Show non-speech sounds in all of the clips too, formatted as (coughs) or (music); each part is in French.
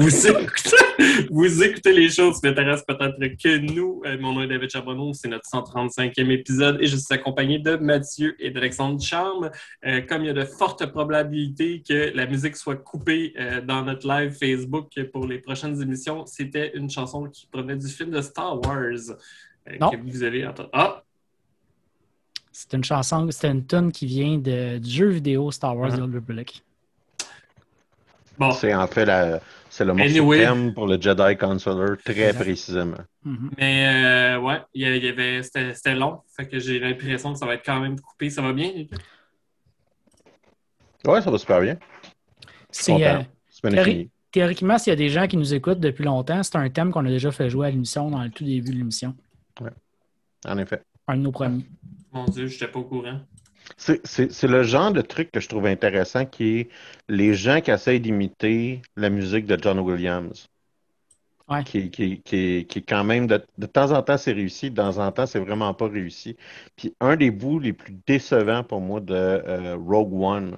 vous, écoutez, (laughs) vous écoutez les choses qui m'intéressent peut-être que nous. Euh, mon nom est David Charbonneau, c'est notre 135e épisode et je suis accompagné de Mathieu et d'Alexandre Charme. Euh, comme il y a de fortes probabilités que la musique soit coupée euh, dans notre live Facebook pour les prochaines émissions, c'était une chanson qui provenait du film de Star Wars Non. que vous avez entendu. Ah! C'est une chanson, c'est une tune qui vient de, du jeu vidéo Star Wars. The Old Republic. Bon, C'est en fait la, c'est le morceau Anyway. thème pour le Jedi Counselor, très Exact. précisément. Mhm. mais euh, ouais, il y avait, c'était long. Fait que j'ai l'impression que ça va être quand même coupé. Ça va bien? Ouais, ça va super bien. C'est, euh, fini. théoriquement, s'il y a des gens qui nous écoutent depuis longtemps, c'est un thème qu'on a déjà fait jouer à l'émission dans le tout début de l'émission. En effet. Un de nos premiers. Mon Dieu, je n'étais pas au courant. C'est- le genre de truc que je trouve intéressant qui est les gens qui essayent d'imiter la musique de John Williams. Ouais. Qui, qui, qui, qui est quand même, de, de temps en temps, c'est réussi, de temps en temps, c'est vraiment pas réussi. Puis un des bouts les plus décevants pour moi de euh, Rogue One,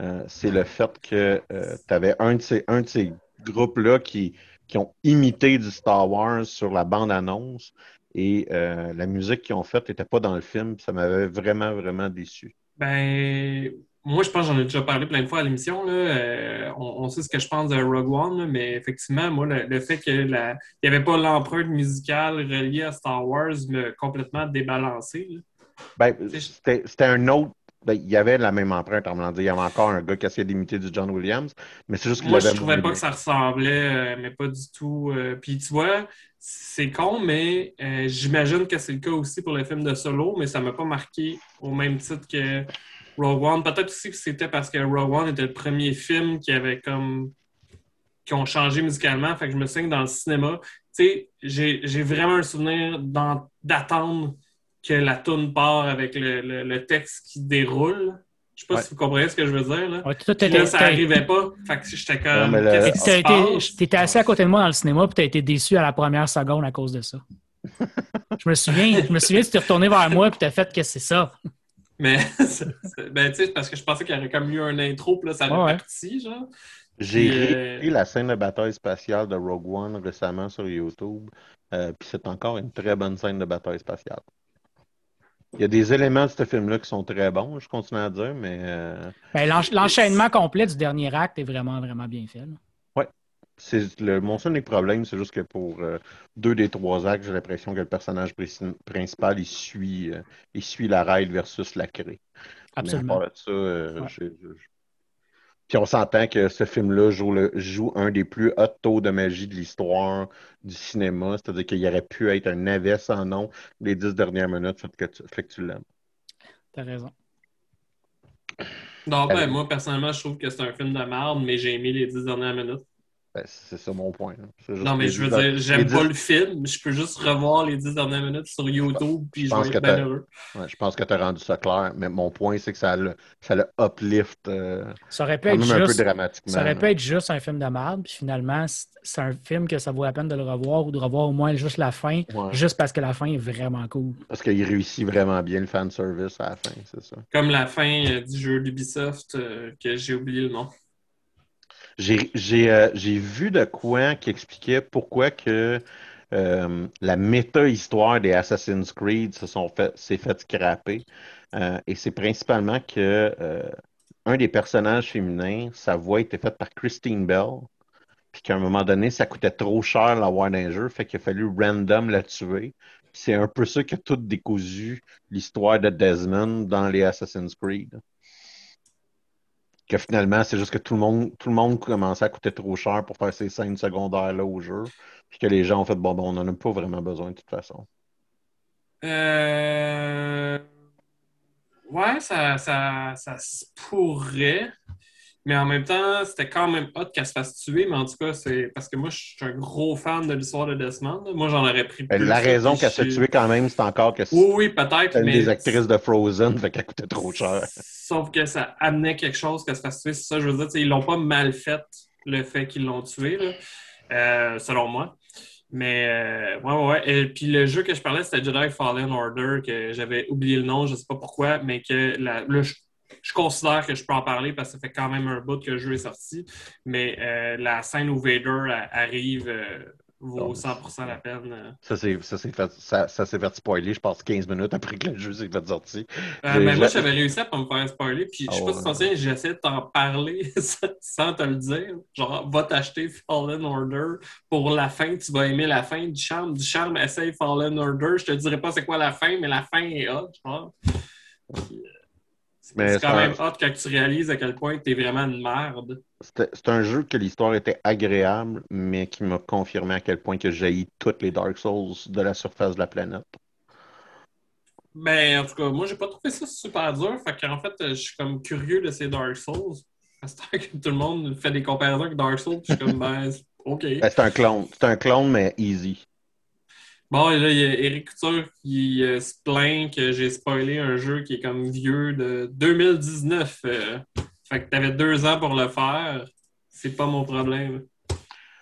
euh, c'est le fait que tu avais un de ces, un de ces groupes-là qui, qui ont imité du Star Wars sur la bande-annonce et euh, la musique qu'ils ont faite n'était pas dans le film. Ça m'avait vraiment, vraiment déçu. Ben, moi, je pense que j'en ai déjà parlé plein de fois à l'émission. Euh, on, on sait ce que je pense de Rogue One, là, mais effectivement, moi, le, le fait qu'il n'y avait pas l'empreinte musicale reliée à Star Wars m'a complètement débalancé. là. Ben, c'était un autre. Ben, il y avait la même empreinte, en me disant. Il y avait encore un gars qui essayait d'imiter du John Williams, mais c'est juste qu'il Moi, je l'avait trouvais pas que ça ressemblait, euh, mais pas du tout. euh, Puis tu vois, c'est con, mais euh, j'imagine que c'est le cas aussi pour le film de Solo, mais ça m'a pas marqué au même titre que Rogue One. Peut-être aussi que c'était parce que Rogue One était le premier film qui avait comme qui ont changé musicalement. Fait que je me souviens que dans le cinéma, tu sais, j'ai j'ai vraiment un souvenir d'attendre que la toune part avec le, le- le texte qui déroule. Je sais pas Ouais. si vous comprenez ce que je veux dire. Là. Ouais, toi, Puis t'étais- là, ça n'arrivait pas. Fait que j'étais Ouais, comme. le- qui se été- passe? T'étais assis à côté de moi dans le cinéma puis t'as été déçu à la première seconde à cause de ça. (laughs) Je me souviens, je me souviens, tu t'es retourné vers moi puis t'as fait que c'est ça? Mais, (laughs) ben, tu sais, parce que je pensais qu'il y aurait comme eu un intro, puis là, ça Ouais, aurait ouais. parti, genre. J'ai euh, réécouté la scène de bataille spatiale de Rogue One récemment sur YouTube, euh, puis c'est encore une très bonne scène de bataille spatiale. Il y a des éléments de ce film-là qui sont très bons, je continue à dire, mais euh, Ben, l'ench- L'enchaînement complet du dernier acte est vraiment, vraiment bien fait. le, mon seul problème, c'est juste que pour euh, deux des trois actes, j'ai l'impression que le personnage pri- principal, il suit, euh, il suit la ride versus la craie. Mais à Absolument. part de ça, Ouais. j'ai- Puis on s'entend que ce film-là joue, le- joue un des plus hauts taux de magie de l'histoire du cinéma, c'est-à-dire qu'il aurait pu être un navet sans nom les dix dernières minutes, fait que tu, fait que tu l'aimes. T'as raison. Non, ben, moi, personnellement, je trouve que c'est un film de merde, mais j'ai aimé les dix dernières minutes. Ben, c'est ça mon point. juste Non, mais je veux dire, j'aime pas le film. Je peux juste revoir les dix dernières minutes sur YouTube, puis je vais être bien t'as- heureux. Ouais, je pense que tu as rendu ça clair, mais mon point, c'est que ça le, ça le uplift euh, Ça aurait pu être même un peu juste. dramatiquement. Ça aurait pu être juste un film de merde, puis finalement, c'est c'est un film que ça vaut la peine de le revoir ou de revoir au moins juste la fin, Ouais. juste parce que la fin est vraiment cool. Parce qu'il réussit vraiment bien le fanservice à la fin, c'est ça. Comme la fin euh, du jeu d'Ubisoft, euh, que j'ai oublié le nom. Euh, j'ai vu de quoi qui expliquait pourquoi que euh, la méta-histoire des Assassin's Creed se sont fait, s'est fait scraper. Euh, et c'est principalement que un des personnages féminins, sa voix était faite par Christine Bell. Puis qu'à un moment donné, ça coûtait trop cher dans un jeu, fait qu'il a fallu random la tuer. C'est un peu ça qui a tout décousu l'histoire de Desmond dans les Assassin's Creed que finalement, c'est juste que tout le monde, tout le monde commençait à coûter trop cher pour faire ces scènes secondaires-là au jeu. Puis que les gens ont fait, bon, ben, on n'en a pas vraiment besoin de toute façon. Euh... Ouais, ça, ça, ça se pourrait. Mais en même temps, c'était quand même hot qu'elle se fasse tuer. Mais en tout cas, c'est parce que moi, je suis un gros fan de l'histoire de Desmond. Moi, j'en aurais pris plus. la raison qu'elle se tuée quand même, c'est encore que Oui, oui, peut-être. une mais... des actrices de Frozen, fait qu'elle coûtait trop cher. Sauf que ça amenait quelque chose qu'elle se fasse tuer. C'est ça, je veux dire. Ils l'ont pas mal fait, le fait qu'ils l'ont tué, là, euh, selon moi. Mais, euh, ouais, ouais, ouais. Et puis le jeu que je parlais, c'était Jedi Fallen Order, que j'avais oublié le nom, je sais pas pourquoi, mais que la, là, je, je considère que je peux en parler parce que ça fait quand même un bout que le jeu est sorti. Mais euh, la scène où Vader arrive euh, vaut 100% la peine. Ça s'est fait, ça, ça fait spoiler, je pense, 15 minutes après que le jeu s'est fait sortir. Euh, mais moi, j'avais réussi à pas me faire spoiler. Puis, je sais Ah pas si tu t'en souviens, j'essaie de t'en parler (laughs) sans- te le dire. Genre, va t'acheter Fallen Order pour la fin. Tu vas aimer la fin du charme. Du charme, essaye Fallen Order. Je te dirai pas c'est quoi la fin, mais la fin est hot, je pense. Puis, C'est quand même hot quand tu réalises à quel point t'es vraiment une merde. C'est un jeu que l'histoire était agréable, mais qui m'a confirmé à quel point que j'ai toutes les Dark Souls de la surface de la planète. Ben, en tout cas, moi, j'ai pas trouvé ça super dur. Fait qu'en fait, je suis comme curieux de ces Dark Souls. Parce que tout le monde fait des comparaisons avec Dark Souls. puis Je suis comme, (laughs) ben, OK. Ben, c'est un clone. C'est un clone, mais easy. Bon, et là, il y a Eric Couture qui euh, se plaint que j'ai spoilé un jeu qui est comme vieux de 2019. euh. fait que t'avais deux ans pour le faire. C'est pas mon problème.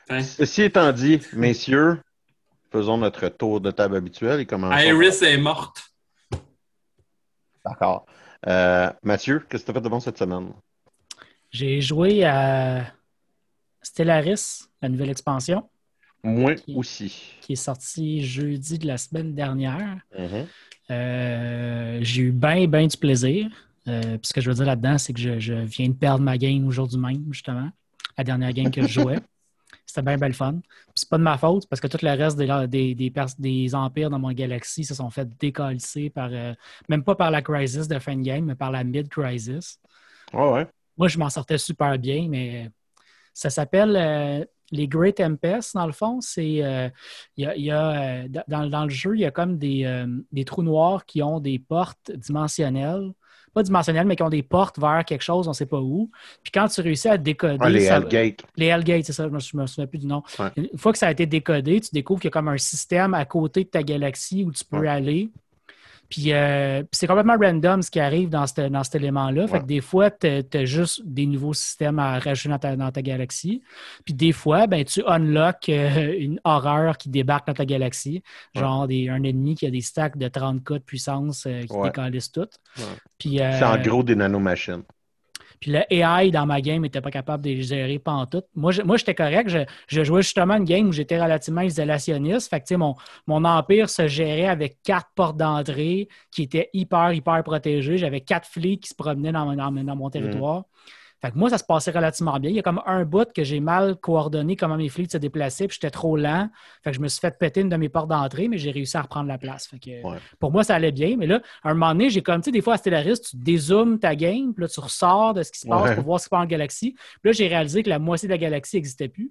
Enfin, Ceci étant dit, messieurs, faisons notre tour de table habituel et commençons. Iris est morte. D'accord. Euh, Mathieu, qu'est-ce que tu as fait de bon cette semaine? J'ai joué à Stellaris, la nouvelle expansion, Moi Ok. aussi. qui est sortie jeudi de la semaine dernière. Mhm. Euh, j'ai eu bien, bien du plaisir. Euh, puis ce que je veux dire là-dedans, c'est que je, je viens de perdre ma game aujourd'hui même, justement. La dernière game que je jouais. (laughs) C'était bien, bien le fun. Puis c'est pas de ma faute, parce que tout le reste des, des, des, empires dans mon galaxie se sont fait décalisser par, euh, même pas par la crisis de fin de game, mais par la mid-crisis. Ouais, ouais. Moi, je m'en sortais super bien, mais ça s'appelle euh, les Great Tempest, dans le fond. C'est euh, y a, il y a, euh, dans, dans le jeu, il y a comme des, euh, des trous noirs qui ont des portes dimensionnelles. Pas dimensionnelles, mais qui ont des portes vers quelque chose, on ne sait pas où. Puis quand tu réussis à décoder. Ah, les Hellgate. les Hellgate, c'est ça, je me, je me souviens plus du nom. Ouais. Une fois que ça a été décodé, tu découvres qu'il y a comme un système à côté de ta galaxie où tu peux Ouais. aller. Puis, euh, puis c'est complètement random ce qui arrive dans, cette- dans cet élément-là. Fait que des fois, tu as juste des nouveaux systèmes à rajouter dans ta, dans ta galaxie. Puis des fois, ben, tu unlocks euh, une horreur qui débarque dans ta galaxie. Genre des, un ennemi qui a des stacks de 30K de puissance euh, qui Ouais. décalissent tout. Ouais. Puis, euh, C'est en gros des nanomachines. Puis le AI dans ma game n'était pas capable de les gérer pantoute. Moi, je- moi j'étais correct. Je, je jouais justement une game où j'étais relativement isolationniste. Fait que, tu sais, mon, mon empire se gérait avec quatre portes d'entrée qui étaient hyper, hyper protégées. J'avais quatre flics qui se promenaient dans, dans, mon- dans mon territoire. Fait que moi, ça se passait relativement bien. Il y a comme un bout que j'ai mal coordonné comment mes flics se déplaçaient, puis j'étais trop lent. Fait que je me suis fait péter une de mes portes d'entrée, mais j'ai réussi à reprendre la place. Fait que, Ouais. Pour moi, ça allait bien. Mais là, à un moment donné, j'ai comme, tu sais, des fois à Stellaris, tu dézoomes ta game, puis là, tu ressors de ce qui se passe Ouais. pour voir ce qui se passe en galaxie. Puis là, j'ai réalisé que la moitié de la galaxie n'existait plus.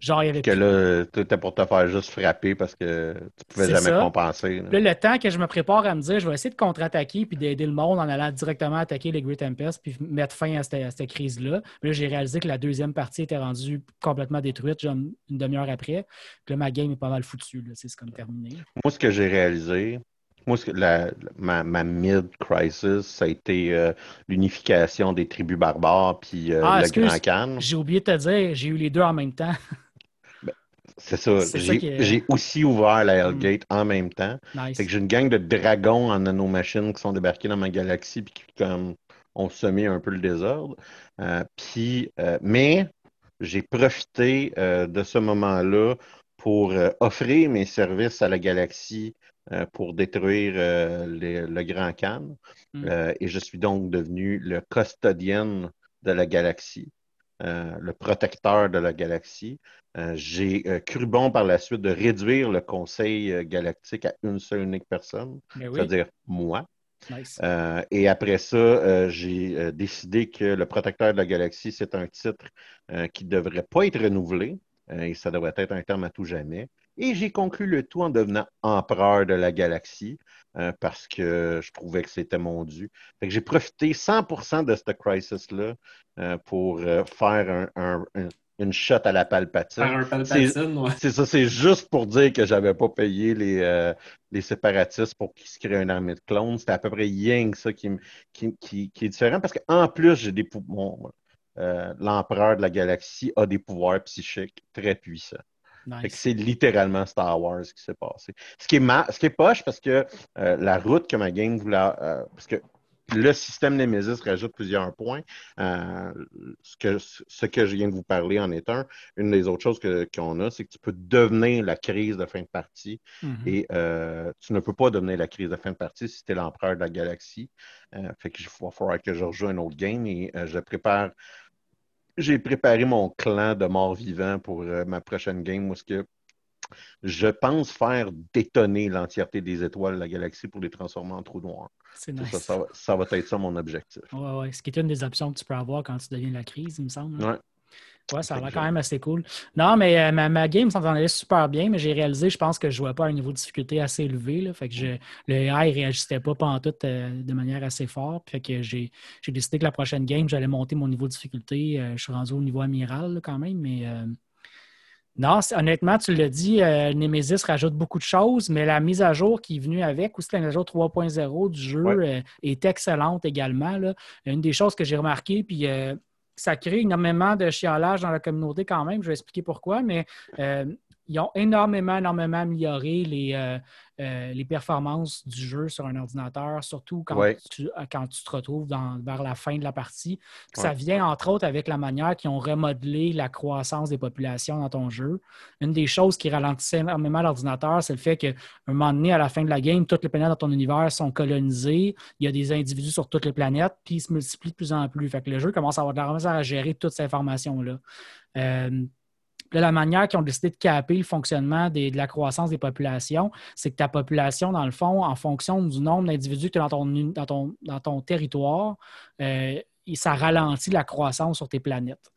Genre, il y avait Que là, tu étais pour te faire juste frapper parce que tu pouvais jamais ça. compenser. là. Là, le temps que je me prépare à me dire, je vais essayer de contre-attaquer puis d'aider le monde en allant directement attaquer les Great Tempest puis mettre fin à cette, crise-là. Mais Là, j'ai réalisé que la deuxième partie était rendue complètement détruite, genre une demi-heure après. Puis là, ma game est pas mal foutue. là. C'est comme terminé. Moi, ce que j'ai réalisé, moi, ce que- la- ma, ma mid-crisis, ça a été euh, l'unification des tribus barbares puis euh, Ah, le. Grand Khan. J'ai oublié de te dire, j'ai eu les deux en même temps. (laughs) C'est ça. C'est J'ai est- aussi ouvert la Hellgate en même temps. Nice. Fait que j'ai une gang de dragons en nanomachines qui sont débarqués dans ma galaxie puis qui comme, ont semé un peu le désordre. Euh, puis, euh, mais j'ai profité euh, de ce moment-là pour offrir mes services à la galaxie pour détruire les- le Grand Khan. Mm. Et je suis donc devenu le custodien de la galaxie, euh, le protecteur de la galaxie. Euh, j'ai euh, cru bon par la suite de réduire le conseil galactique à une seule unique personne, oui, c'est-à-dire moi. nice. Euh, et après ça, euh, j'ai euh, décidé que le protecteur de la galaxie, c'est un titre qui ne devrait pas être renouvelé et ça devrait être un terme à tout jamais. Et j'ai conclu le tout en devenant empereur de la galaxie euh, parce que je trouvais que c'était mon dû. J'ai profité 100% de cette crisis-là euh, pour euh, faire un- un- un- une shot à la palpatine. Faire un palpatine, ouais. C'est ça, c'est juste pour dire que j'avais pas payé les, euh, les séparatistes pour qu'ils se créent une armée de clones. C'était à peu près Yang, ça, qui, qui, qui- qui est différent parce qu'en plus, j'ai des pou- bon, euh, l'empereur de la galaxie a des pouvoirs psychiques très puissants. Nice. c'est littéralement Star Wars qui s'est passé. Ce qui est, ma- ce qui est poche parce que euh, la route que ma game voulait. euh, parce que le système Nemesis rajoute plusieurs points. Euh, ce, que, ce que je viens de vous parler en est un. Une des autres choses qu'on a, c'est que tu peux devenir la crise de fin de partie. Mm-hmm. Et euh, tu ne peux pas devenir la crise de fin de partie si tu es l'empereur de la galaxie. Euh, fait qu'il va falloir que je rejoue un autre game et je prépare. J'ai préparé mon clan de morts vivants pour ma prochaine game où ce que je pense faire détonner l'entièreté des étoiles de la galaxie pour les transformer en trous noirs. C'est nice. ça, va, être ça mon objectif. Oui, oui. Ce qui est une des options que tu peux avoir quand tu deviens la crise, il me semble. Oui. Ouais, ça a l'air quand même assez cool. Non, mais euh, ma, game s'entendait super bien, mais j'ai réalisé, je pense que je ne jouais pas à un niveau de difficulté assez élevé. Là, fait que le AI ne réagissait pas pendant tout euh, de manière assez forte. Fait que j'ai décidé que la prochaine game, j'allais monter mon niveau de difficulté. Euh, je suis rendu au niveau amiral quand même, mais non, honnêtement, tu l'as dit, euh, Nemesis rajoute beaucoup de choses, mais la mise à jour qui est venue avec, ou c'est la mise à jour 3.0 du jeu, euh, est excellente également. Une des choses que j'ai remarqué, puis euh, ça crée énormément de chialage dans la communauté quand même, je vais expliquer pourquoi, mais ils ont énormément, énormément amélioré les, euh, euh, les performances du jeu sur un ordinateur, surtout quand, tu, euh, quand tu te retrouves vers la fin de la partie. Ça vient entre autres avec la manière qu'ils ont remodelé la croissance des populations dans ton jeu. Une des choses qui ralentissait énormément l'ordinateur, c'est le fait qu'à un moment donné, à la fin de la game, toutes les planètes dans ton univers sont colonisées. Il y a des individus sur toutes les planètes, puis ils se multiplient de plus en plus. Fait que le jeu commence à avoir de la à gérer toute cette information-là la manière qu'ils ont décidé de caper le fonctionnement de la croissance des populations, c'est que ta population, dans le fond, en fonction du nombre d'individus que tu as dans ton, territoire, euh, ça ralentit la croissance sur tes planètes.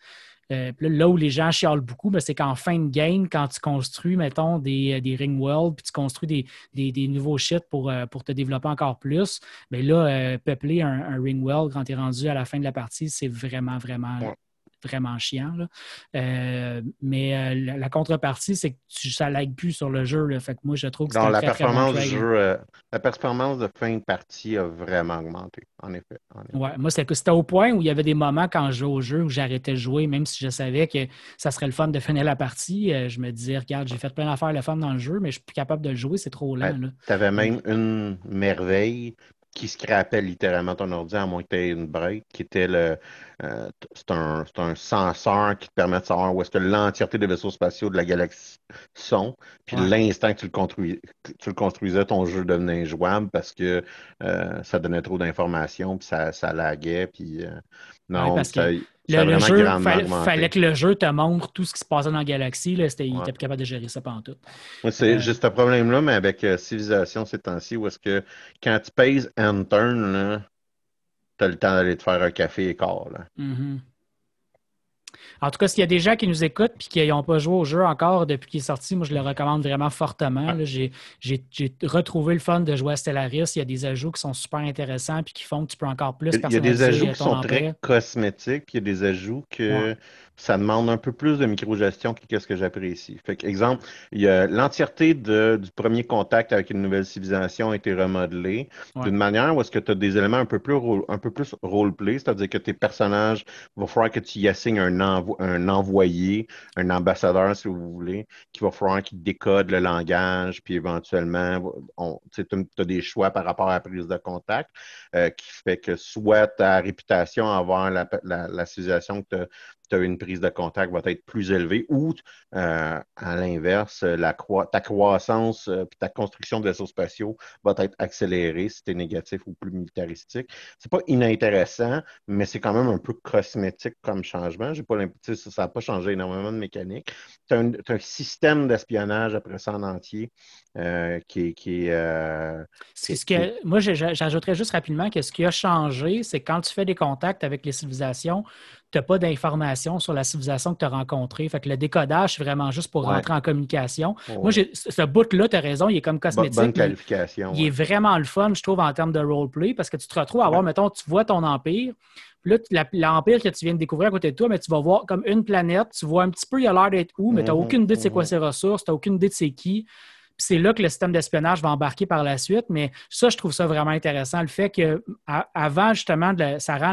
Euh, là où les gens chialent beaucoup, ben, c'est qu'en fin de game, quand tu construis, mettons, des, ring world, puis tu construis des, nouveaux shit pour, euh, pour te développer encore plus, mais ben là, peupler un, ring world quand tu es rendu à la fin de la partie, c'est vraiment, vraiment vraiment chiant. Euh, mais euh, la, contrepartie, c'est que ça ne lag plus sur le jeu. Fait que moi, je trouve que c'est la performance du jeu, euh, La performance de fin de partie a vraiment augmenté, en effet. Ouais, moi, c'était au point où il y avait des moments quand je jouais au jeu où j'arrêtais de jouer, même si je savais que ça serait le fun de finir la partie. je me disais, regarde, j'ai fait plein d'affaires le fun dans le jeu, mais je suis plus capable de le jouer, c'est trop lent. tu avais même une merveille qui scrapait littéralement ton ordi à moins que tu aies une break, qui était le. Euh, c'est un, un, senseur qui te permet de savoir où est-ce que l'entièreté des vaisseaux spatiaux de la galaxie sont. Puis l'instant que tu le, construis, tu le construisais, ton jeu devenait injouable parce que euh, ça donnait trop d'informations, puis ça, ça laguait. Puis, euh, non, parce que le, jeu, il fallait que le jeu te montre tout ce qui se passait dans la galaxie. Là, il était capable de gérer ça pendant tout. c'est juste un problème-là, mais avec Civilisation ces temps-ci, où est-ce que quand tu payes Enter, tu as le temps d'aller te faire un café et quart. Là. Mm-hmm. En tout cas, s'il y a des gens qui nous écoutent et qui n'ont pas joué au jeu encore depuis qu'il est sorti, moi, je le recommande vraiment fortement. J'ai retrouvé le fun de jouer à Stellaris. Il y a des ajouts qui sont super intéressants et qui font que tu peux encore plus Il y a des ajouts qui sont très cosmétiques, puis il y a des ajouts que ça demande un peu plus de micro-gestion que ce que j'apprécie. Fait que, exemple, il y a l'entièreté du premier contact avec une nouvelle civilisation a été remodelée d'une manière où est-ce que tu as des éléments un peu plus un peu plus roleplay, c'est-à-dire que tes personnages, il va falloir que tu y assignes un, un envoyé, un ambassadeur, si vous voulez, qui va falloir qu'il décode le langage, puis éventuellement, tu as des choix par rapport à la prise de contact, euh, qui fait que soit ta réputation envers la, la civilisation que tu as une prise de contact va être plus élevée ou, euh, à l'inverse, ta croissance et euh, ta construction de vaisseaux spatiaux va être accélérée si tu es négatif ou plus militaristique. C'est pas inintéressant, mais c'est quand même un peu cosmétique comme changement. J'ai pas ça n'a pas changé énormément de mécanique. Tu as, un système d'espionnage après ça en entier euh, qui, qui est. ce que, Moi, j'ajouterais juste rapidement que ce qui a changé, c'est quand tu fais des contacts avec les civilisations, tu n'as pas d'informations sur la civilisation que tu as rencontrée. Fait que le décodage, c'est vraiment juste pour rentrer en communication. Moi, ce bout-là, tu as raison, il est comme cosmétique. Bonne qualification. Il, est vraiment le fun, je trouve, en termes de roleplay, parce que tu te retrouves à voir, mettons, tu vois ton empire, puis là, l'empire que tu viens de découvrir à côté de toi, mais tu vas voir comme une planète, tu vois un petit peu, il a l'air d'être où, mais tu n'as mhm, aucune idée de c'est quoi mhm. ses ressources, tu n'as aucune idée de c'est qui c'est là que le système d'espionnage va embarquer par la suite. Mais ça, je trouve ça vraiment intéressant. Le fait qu'à avant, justement, ça rend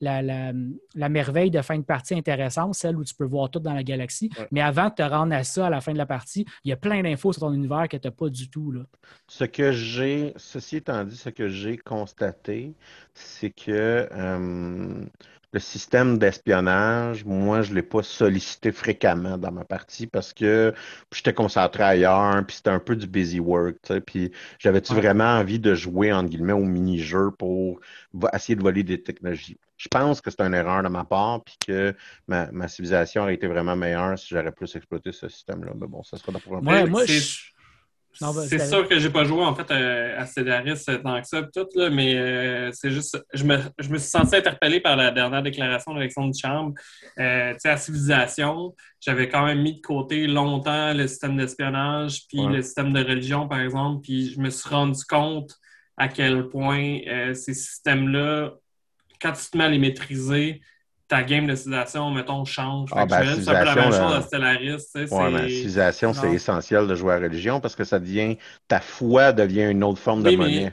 la, merveille de fin de partie intéressante, celle où tu peux voir tout dans la galaxie. Mais avant de te rendre à ça à la fin de la partie, il y a plein d'infos sur ton univers que tu n'as pas du tout. Là. Ce que j'ai, ceci étant dit, ce que j'ai constaté, c'est que euh, le système d'espionnage, moi, je ne l'ai pas sollicité fréquemment dans ma partie parce que j'étais concentré ailleurs, puis c'était un peu du busy work, tu sais, puis j'avais-tu vraiment envie de jouer, entre guillemets, au mini-jeu pour essayer de voler des technologies? Je pense que c'est une erreur de ma part, puis que ma, civilisation aurait été vraiment meilleure si j'aurais plus exploité ce système-là. Mais bon, ça sera pour un ouais, moi, c'est sûr que j'ai pas joué en fait à Cédaris tant que ça, tout, là, mais euh, c'est juste. Je me, je me, suis senti interpellé par la dernière déclaration d'Alexandre Chambre. Euh, tu sais, à Civilisation, j'avais quand même mis de côté longtemps le système d'espionnage, puis le système de religion, par exemple, puis je me suis rendu compte à quel point euh, ces systèmes-là, quand tu te mets à les maîtriser, ta game de civilisation, mettons, change. Ah, ben, c'est un peu la même chose à Stellaris. Ouais, mais civilisation, c'est essentiel de jouer à religion parce que ça devient, ta foi devient une autre forme de monnaie.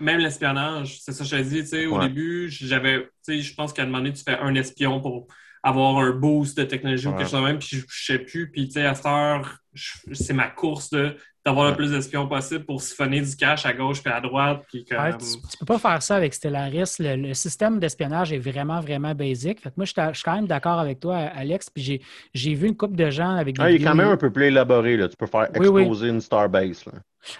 Même l'espionnage, c'est ça que je dit, tu sais, au début, j'avais, je pense qu'à un moment donné, tu fais un espion pour avoir un boost de technologie ou quelque chose de même, puis je, ne sais plus, puis tu sais, à cette heure, c'est ma course de d'avoir le plus d'espions possible pour siphonner du cash à gauche et à droite. Puis tu, ne peux pas faire ça avec Stellaris. Le, système d'espionnage est vraiment, vraiment basique. Fait moi, je, suis quand même d'accord avec toi, Alex. Puis j'ai vu une couple de gens avec des. Ah, il est quand même un peu plus élaboré. Là. Tu peux faire exploser une Starbase.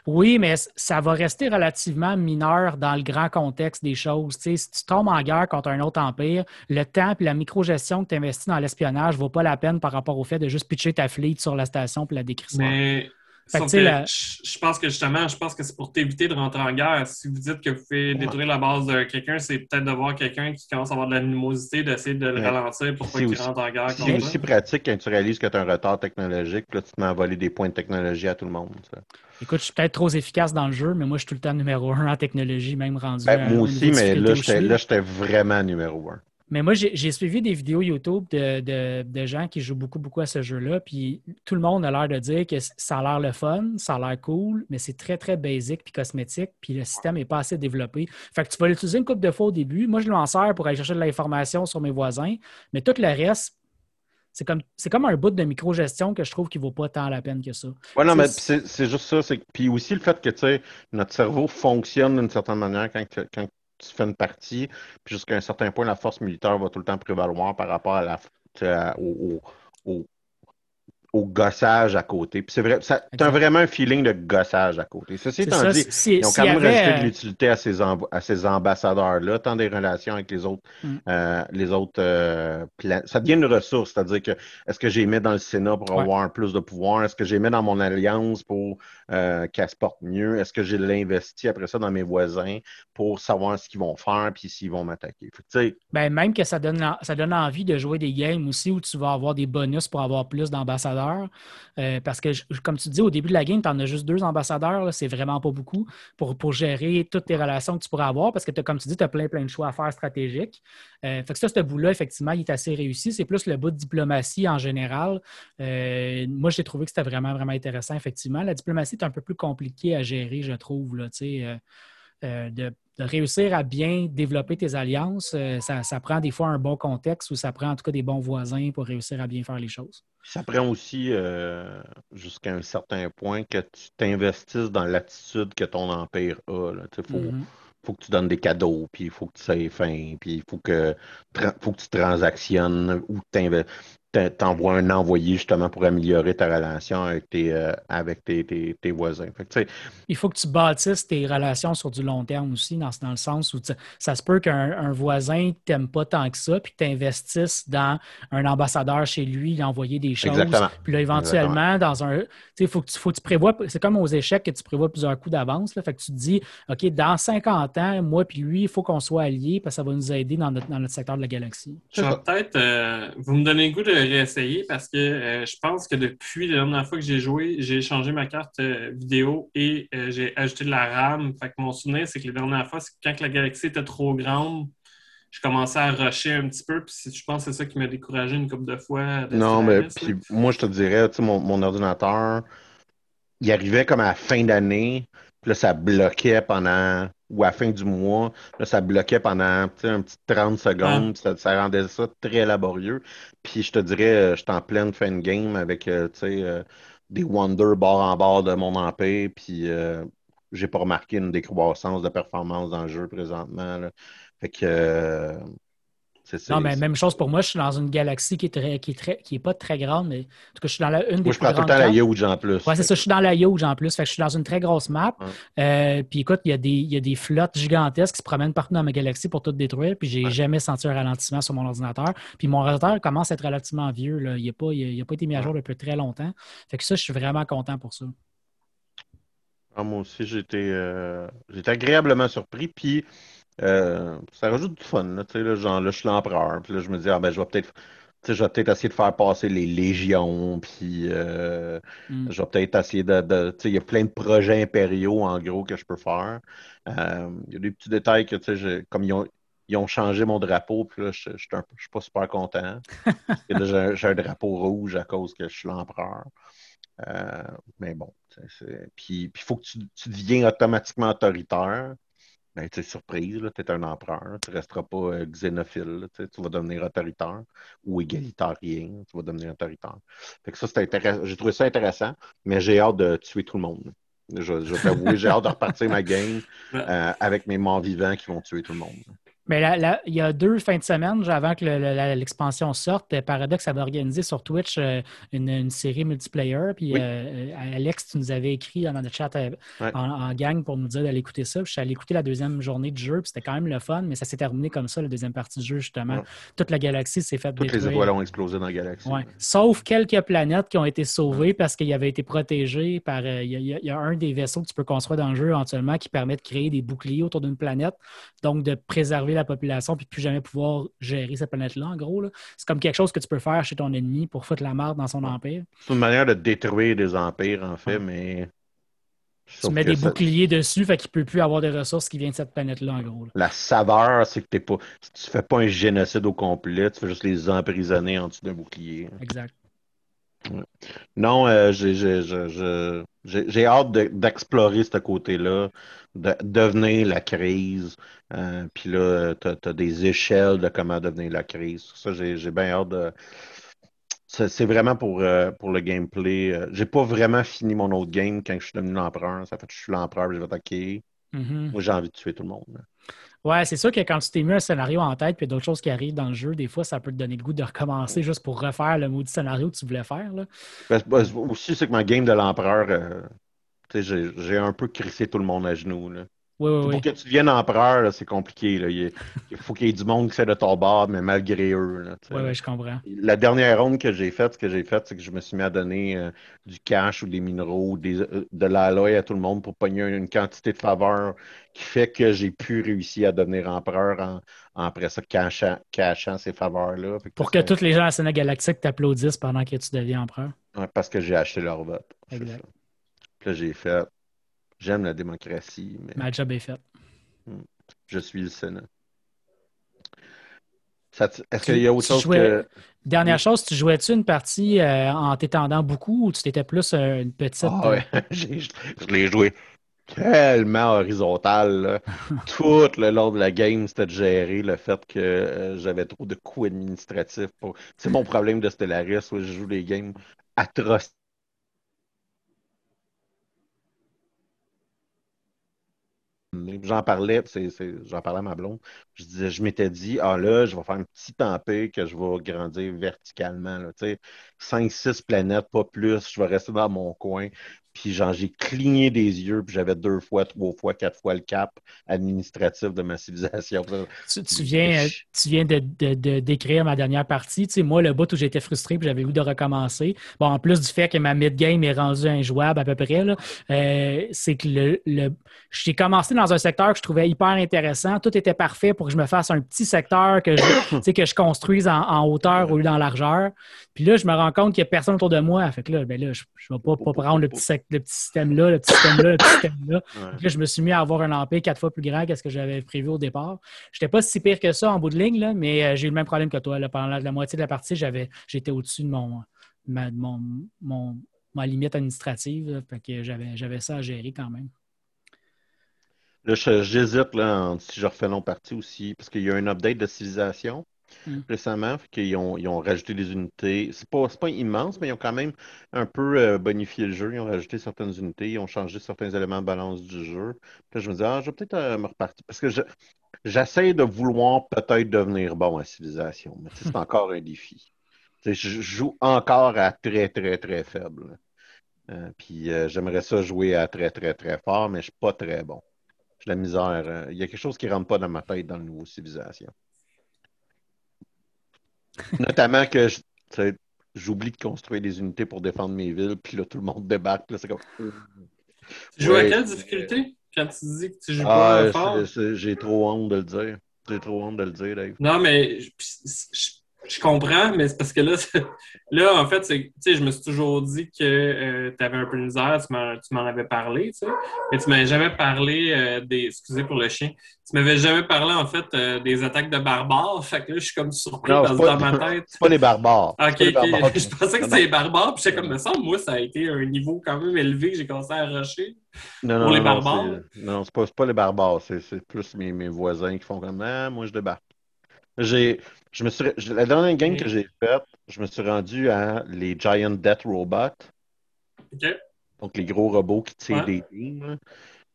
Oui, mais ça va rester relativement mineur dans le grand contexte des choses. si tu tombes en guerre contre un autre empire, le temps et la microgestion que tu investis dans l'espionnage ne vaut pas la peine par rapport au fait de juste pitcher ta fleet sur la station et la décrisser. Mais je pense que justement, je pense que c'est pour t'éviter de rentrer en guerre. Si vous dites que vous pouvez détruire la base de quelqu'un, c'est peut-être de voir quelqu'un qui commence à avoir de l'animosité, d'essayer de le ralentir pour pas qu'il rentre en guerre. C'est aussi pratique quand tu réalises que tu as un retard technologique, là, tu te mets à voler des points de technologie à tout le monde. Écoute, je suis peut-être trop efficace dans le jeu, mais moi, je suis tout le temps numéro un en technologie, même rendu. Ben, moi aussi, mais là, j'étais vraiment numéro un. Mais moi, j'ai suivi des vidéos YouTube de, gens qui jouent beaucoup, beaucoup à ce jeu-là. Puis tout le monde a l'air de dire que ça a l'air le fun, ça a l'air cool, mais c'est très, très basique puis cosmétique. Puis le système n'est pas assez développé. Fait que tu vas l'utiliser une couple de fois au début. Moi, je m'en sers pour aller chercher de l'information sur mes voisins. Mais tout le reste, c'est comme, comme un bout de micro-gestion que je trouve qui ne vaut pas tant la peine que ça. Oui, non, mais c'est juste ça. Puis aussi le fait que notre cerveau fonctionne d'une certaine manière quand, quand tu fais une partie, puis jusqu'à un certain point, la force militaire va tout le temps prévaloir par rapport à la, au, au gossage à côté. Puis c'est vrai, tu as vraiment un feeling de gossage à côté. Ceci étant dit, ils ont quand même rajouté de euh, l'utilité à ces, à ces ambassadeurs-là, tant des relations avec les autres, mm. euh, les autres euh, Ça devient une ressource, c'est-à-dire que est-ce que j'ai mis dans le Sénat pour avoir plus de pouvoir? Est-ce que j'ai mis dans mon alliance pour qu'elle se porte mieux? Est-ce que j'ai l'investi après ça dans mes voisins pour savoir ce qu'ils vont faire puis s'ils vont m'attaquer? Ben, même que ça donne, ça donne envie de jouer des games aussi où tu vas avoir des bonus pour avoir plus d'ambassadeurs euh, parce que, comme tu dis, au début de la game, tu en as juste deux ambassadeurs. C'est vraiment pas beaucoup pour, gérer toutes tes relations que tu pourrais avoir parce que, comme tu dis, tu as plein, plein de choix à faire stratégiques. Euh, fait que ça, ce bout-là, effectivement, il est assez réussi. C'est plus le bout de diplomatie en général. Euh, moi, j'ai trouvé que c'était vraiment, vraiment intéressant, effectivement. La diplomatie est un peu plus compliquée à gérer, je trouve. Là, de de réussir à bien développer tes alliances, euh, ça, prend des fois un bon contexte ou ça prend en tout cas des bons voisins pour réussir à bien faire les choses. Ça prend aussi, euh, jusqu'à un certain point, que tu t'investisses dans l'attitude que ton empire a. Il faut, mm-hmm. faut, que tu donnes des cadeaux, puis il faut que tu sois fin, puis il faut que, faut que tu transactionnes ou tu t'envoies un envoyé justement pour améliorer ta relation avec tes, euh, avec tes, tes, voisins. Il faut que tu bâtisses tes relations sur du long terme aussi, dans, dans le sens où ça se peut qu'un voisin t'aime pas tant que ça, puis que tu investisses dans un ambassadeur chez lui, envoyer des choses. Puis là, éventuellement, dans un. Il faut que tu, faut que tu prévois. C'est comme aux échecs que tu prévois plusieurs coups d'avance. Fait que tu te dis, OK, dans 50 ans, moi puis lui, il faut qu'on soit alliés parce que ça va nous aider dans notre, dans notre secteur de la galaxie. peut-être, euh, vous me donnez le goût de réessayer parce que euh, je pense que depuis la dernière fois que j'ai joué, j'ai changé ma carte euh, vidéo et euh, j'ai ajouté de la RAM. Fait que mon souvenir, c'est que les dernières fois, c'est quand la galaxie était trop grande, je commençais à rusher un petit peu. Puis je pense que c'est ça qui m'a découragé une couple de fois. non, mais puis moi, je te dirais, mon, mon ordinateur, il arrivait comme à la fin d'année. Puis là, ça bloquait pendant ou à la fin du mois, là, ça bloquait pendant un petit 30 secondes, ça, ça, rendait ça très laborieux. Puis je te dirais, euh, j'étais en pleine fin de game avec euh, euh, des Wonder bord en bord de mon empire, puis j'ai pas remarqué une décroissance de performance dans le jeu présentement. Fait que non, mais même chose pour moi, je suis dans une galaxie qui est très, qui est très, qui est pas très grande, mais en tout cas, je suis dans la, une des Moi, je prends tout le temps la Huge en plus. Oui, c'est ça, je suis dans la Huge en plus. Fait que je suis dans une très grosse map. Euh, puis écoute, il y, a des, il y, a des flottes gigantesques qui se promènent partout dans ma galaxie pour tout détruire. Puis j'ai jamais senti un ralentissement sur mon ordinateur. Puis mon ordinateur commence à être relativement vieux. Là. Il n'a pas, il a, pas été mis à jour depuis très longtemps. Fait que ça, je suis vraiment content pour ça. Ah, moi aussi, euh, agréablement surpris. Puis euh, ça rajoute du fun, là, tu sais, genre, là, je suis l'empereur, puis là, je me dis, ah ben, je vais peut-être, je vais peut-être essayer de faire passer les légions, puis euh, mm. je vais peut-être essayer de, tu sais, il y a plein de projets impériaux, en gros, que je peux faire. Euh, il y a des petits détails que, tu sais, comme ils ont, ils ont changé mon drapeau, puis là, je, je, suis pas super content. j'ai un drapeau rouge à cause que je suis l'empereur. mais bon, puis il faut que tu, tu deviens automatiquement autoritaire. Ben, tu es surprise, tu es un empereur, tu ne resteras pas euh, xénophile, tu vas devenir autoritaire ou égalitarien, tu vas devenir autoritaire. Fait que ça, J'ai trouvé ça intéressant, mais j'ai hâte de tuer tout le monde. Je, je t'avoue, j'ai hâte de repartir ma game (laughs) euh, avec mes morts vivants qui vont tuer tout le monde. Mais là, il y a deux fins de semaine, avant que l'expansion sorte, euh, Paradox avait organisé sur Twitch euh, une, série multiplayer. Puis euh, Alex, tu nous avais écrit dans le chat en, gang pour nous dire d'aller écouter ça. je suis allé écouter la deuxième journée de jeu, puis c'était quand même le fun, mais ça s'est terminé comme ça, la deuxième partie du jeu, justement. Toute la galaxie s'est faite Toutes les étoiles ont explosé dans la galaxie. Sauf quelques planètes qui ont été sauvées parce qu'ils avaient été protégés par. Il y, a un des vaisseaux que tu peux construire dans le jeu éventuellement qui permet de créer des boucliers autour d'une planète, donc de préserver la population puis plus jamais pouvoir gérer cette planète-là, en gros. C'est comme quelque chose que tu peux faire chez ton ennemi pour foutre la merde dans son empire. C'est une manière de détruire des empires, en fait, mais. tu mets des boucliers dessus, fait qu'il ne peut plus avoir des ressources qui viennent de cette planète-là, en gros. La saveur, c'est que t'es pas. Tu fais pas un génocide au complet, tu fais juste les emprisonner en dessous d'un bouclier. Exact. Non, euh, j'ai hâte d'explorer ce côté-là, de devenir la crise. Euh, puis là, tu as, des échelles de comment devenir la crise. Ça, j'ai bien hâte de. C'est vraiment pour, euh, pour le gameplay. J'ai pas vraiment fini mon autre game quand je suis devenu l'empereur. Ça fait que je suis l'empereur et je vais attaquer. Mm-hmm. Moi, j'ai envie de tuer tout le monde. Ouais, c'est sûr que quand tu t'es mis un scénario en tête puis d'autres choses qui arrivent dans le jeu, des fois, ça peut te donner le goût de recommencer juste pour refaire le maudit scénario que tu voulais faire. Là. Ben, aussi, c'est que ma game de l'empereur, euh, j'ai un peu crissé tout le monde à genoux. Là. Pour que tu deviennes empereur, c'est compliqué. Il, faut qu'il y ait du monde qui soit de ton bord, mais malgré eux. Oui, oui, je comprends. La dernière ronde que j'ai faite, ce que j'ai fait, c'est que je me suis mis à donner euh, du cash ou des minéraux ou des, euh, de l'alloy à tout le monde pour pogner une, quantité de faveur qui fait que j'ai pu réussir à devenir empereur en, après ça, cachant, cachant ces faveurs-là. Pour que tous les gens à Sénat Galactique t'applaudissent pendant que tu deviens empereur. parce que j'ai acheté leur vote. Exact. Puis là, j'ai fait J'aime la démocratie. Mais... Ma job est faite. Hmm. Je suis le Sénat. Est-ce qu'il y a autre chose que. Dernière chose, tu jouais-tu une partie euh, en t'étendant beaucoup ou tu t'étais plus euh, une petite. Ah ouais, (laughs) je l'ai joué tellement horizontal. (laughs) Tout le long de la game, c'était de gérer le fait que euh, j'avais trop de coûts administratifs. Pour... C'est mon problème de Stellaris où je joue des games atroces J'en parlais, j'en parlais à ma blonde. Je disais, je m'étais dit, ah là, je vais faire un petit tempête que je vais grandir verticalement. 5-6 planètes, pas plus. Je vais rester dans mon coin. Puis genre, j'ai cligné des yeux, puis j'avais deux fois, trois fois, quatre fois le cap administratif de ma (laughs) civilisation. Tu, viens, tu viens de, décrire ma dernière partie. Tu sais, moi, le bout où j'étais frustré, puis j'avais voulu de recommencer. Bon, en plus du fait que ma mid-game est rendue injouable à peu près, euh, c'est que le, le j'ai commencé dans un secteur que je trouvais hyper intéressant. Tout était parfait pour que je me fasse un petit secteur que je, (coughs) que je construise en, hauteur ou dans largeur. Puis là, je me rends compte qu'il n'y a personne autour de moi. Fait que là, ben là je ne vais pas, pas prendre le petit secteur le petit système-là, le petit système-là, le petit système-là. je me suis mis à avoir un empire quatre fois plus grand que ce que j'avais prévu au départ. Je n'étais pas si pire que ça en bout de ligne, là, mais euh, j'ai eu le même problème que toi. Pendant la, moitié de la partie, j'étais au-dessus de mon, ma, mon, ma limite administrative. que j'avais ça à gérer quand même. Là, j'hésite là, si je refais long partie aussi, parce qu'il y a un update de civilisation Hmm. récemment, qu'ils ont, ils ont rajouté des unités. C'est pas, pas immense, mais ils ont quand même un peu euh, bonifié le jeu. Ils ont rajouté certaines unités, ils ont changé certains éléments de balance du jeu. Puis là, je me dis, ah, je vais peut-être euh, me repartir. Parce que je- j'essaie de vouloir peut-être devenir bon à civilisation, mais c'est (laughs) encore un défi. Je joue encore à très, très, très faible. Euh, puis euh, j'aimerais ça jouer à très, très, très fort, mais je suis pas très bon. J'ai la misère. euh, Il y a quelque chose qui rentre pas dans ma tête dans le nouveau civilisation. (laughs) Notamment que j'oublie de construire des unités pour défendre mes villes, puis là, tout le monde débarque. Là, c'est comme. Tu joues à quelle difficulté quand tu dis que tu joues Ah, pas fort? j'ai trop honte de le dire. J'ai trop honte de le dire, Dave. Non, mais je, je- je comprends, mais c'est parce que là, là en fait, je me suis toujours dit que tu avais un peu de misère, tu m'en, avais parlé, tu sais, mais tu m'avais jamais parlé euh, des. Excusez pour le chien. Tu m'avais jamais parlé, en fait, euh, des attaques de barbares. Fait que là, je suis comme surpris Non, parce c'est que pas- dans ma tête. C'est pas les barbares. (laughs) Ok, pas les barbares. (laughs) Je pensais que c'était les barbares, puis j'étais comme, me semble, moi, ça a été un niveau quand même élevé que j'ai commencé à rusher. Non, Pour les non, barbares? c'est- Non, c'est pas, pas les barbares. C'est c'est plus mes, mes voisins qui font comme Ah, moi je débarque. J'ai, je me suis, je- la dernière game que j'ai faite, je me suis rendu à les Giant Death Robots, OK? donc les gros robots qui tirent Ouais. des là.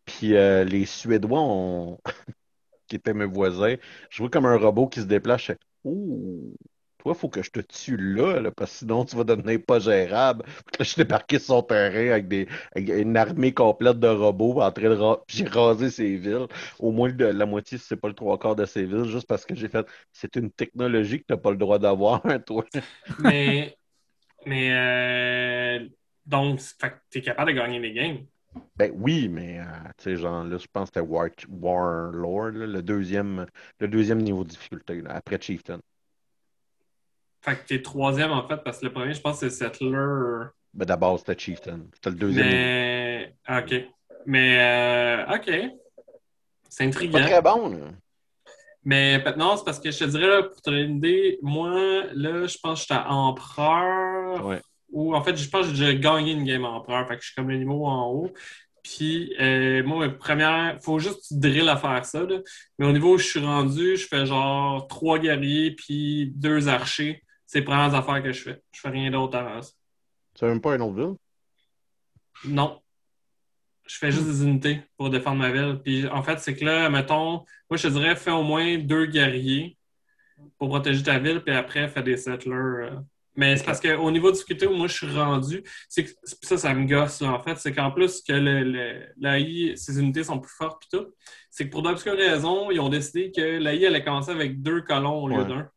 Puis euh, les Suédois ont, (laughs) qui étaient mes voisins, je vois comme un robot qui se déplace. Ouh, toi, faut que je te tue là, là, parce que sinon tu vas devenir pas gérable. Puis là, je suis débarqué sur son terrain avec, des, avec une armée complète de robots en train de ra- j'ai rasé ses villes. Au moins de la moitié, si c'est pas le trois quarts de ses villes, juste parce que j'ai fait c'est une technologie que t'as pas le droit d'avoir, hein, toi. (laughs) Mais, mais euh, donc, que t'es capable de gagner des games. Ben oui, mais euh, tu sais, genre là, je pense que c'était War, Warlord, là, le deuxième, le deuxième niveau de difficulté, là, après Chieftain. Fait que t'es troisième, en fait, parce que le premier, je pense, c'est Settler. Ben d'abord, c'était Chieftain. C'était le deuxième. Mais, ah, OK. Mais, euh, OK. C'est Pas intriguant. très bon, là. Mais non, c'est parce que je te dirais, là, pour te donner une idée, moi, là, je pense que j'étais à Empereur. Ouais. Ou en fait, je pense que j'ai déjà gagné une game Empereur. Fait que je suis comme le niveau en haut. Puis, euh, moi, ma première, faut juste que tu drilles à faire ça. Là. Mais au niveau où je suis rendu, je fais genre trois guerriers puis deux archers. C'est les premières affaires que je fais. Je fais rien d'autre avant ça. C'est même pas une autre ville? Non. Je fais juste des unités pour défendre ma ville. Puis en fait, c'est que là, mettons, moi je te dirais, fais au moins deux guerriers pour protéger ta ville, puis après, fais des settlers. euh. Mais c'est parce qu'au niveau de difficulté où moi je suis rendu, c'est que ça, ça me gosse, là, en fait. C'est qu'en plus que le, le- l'AI, ses unités sont plus fortes, puis tout, c'est que pour d'obscures raisons, ils ont décidé que l'AI allait commencer avec deux colons au lieu Ouais. d'un.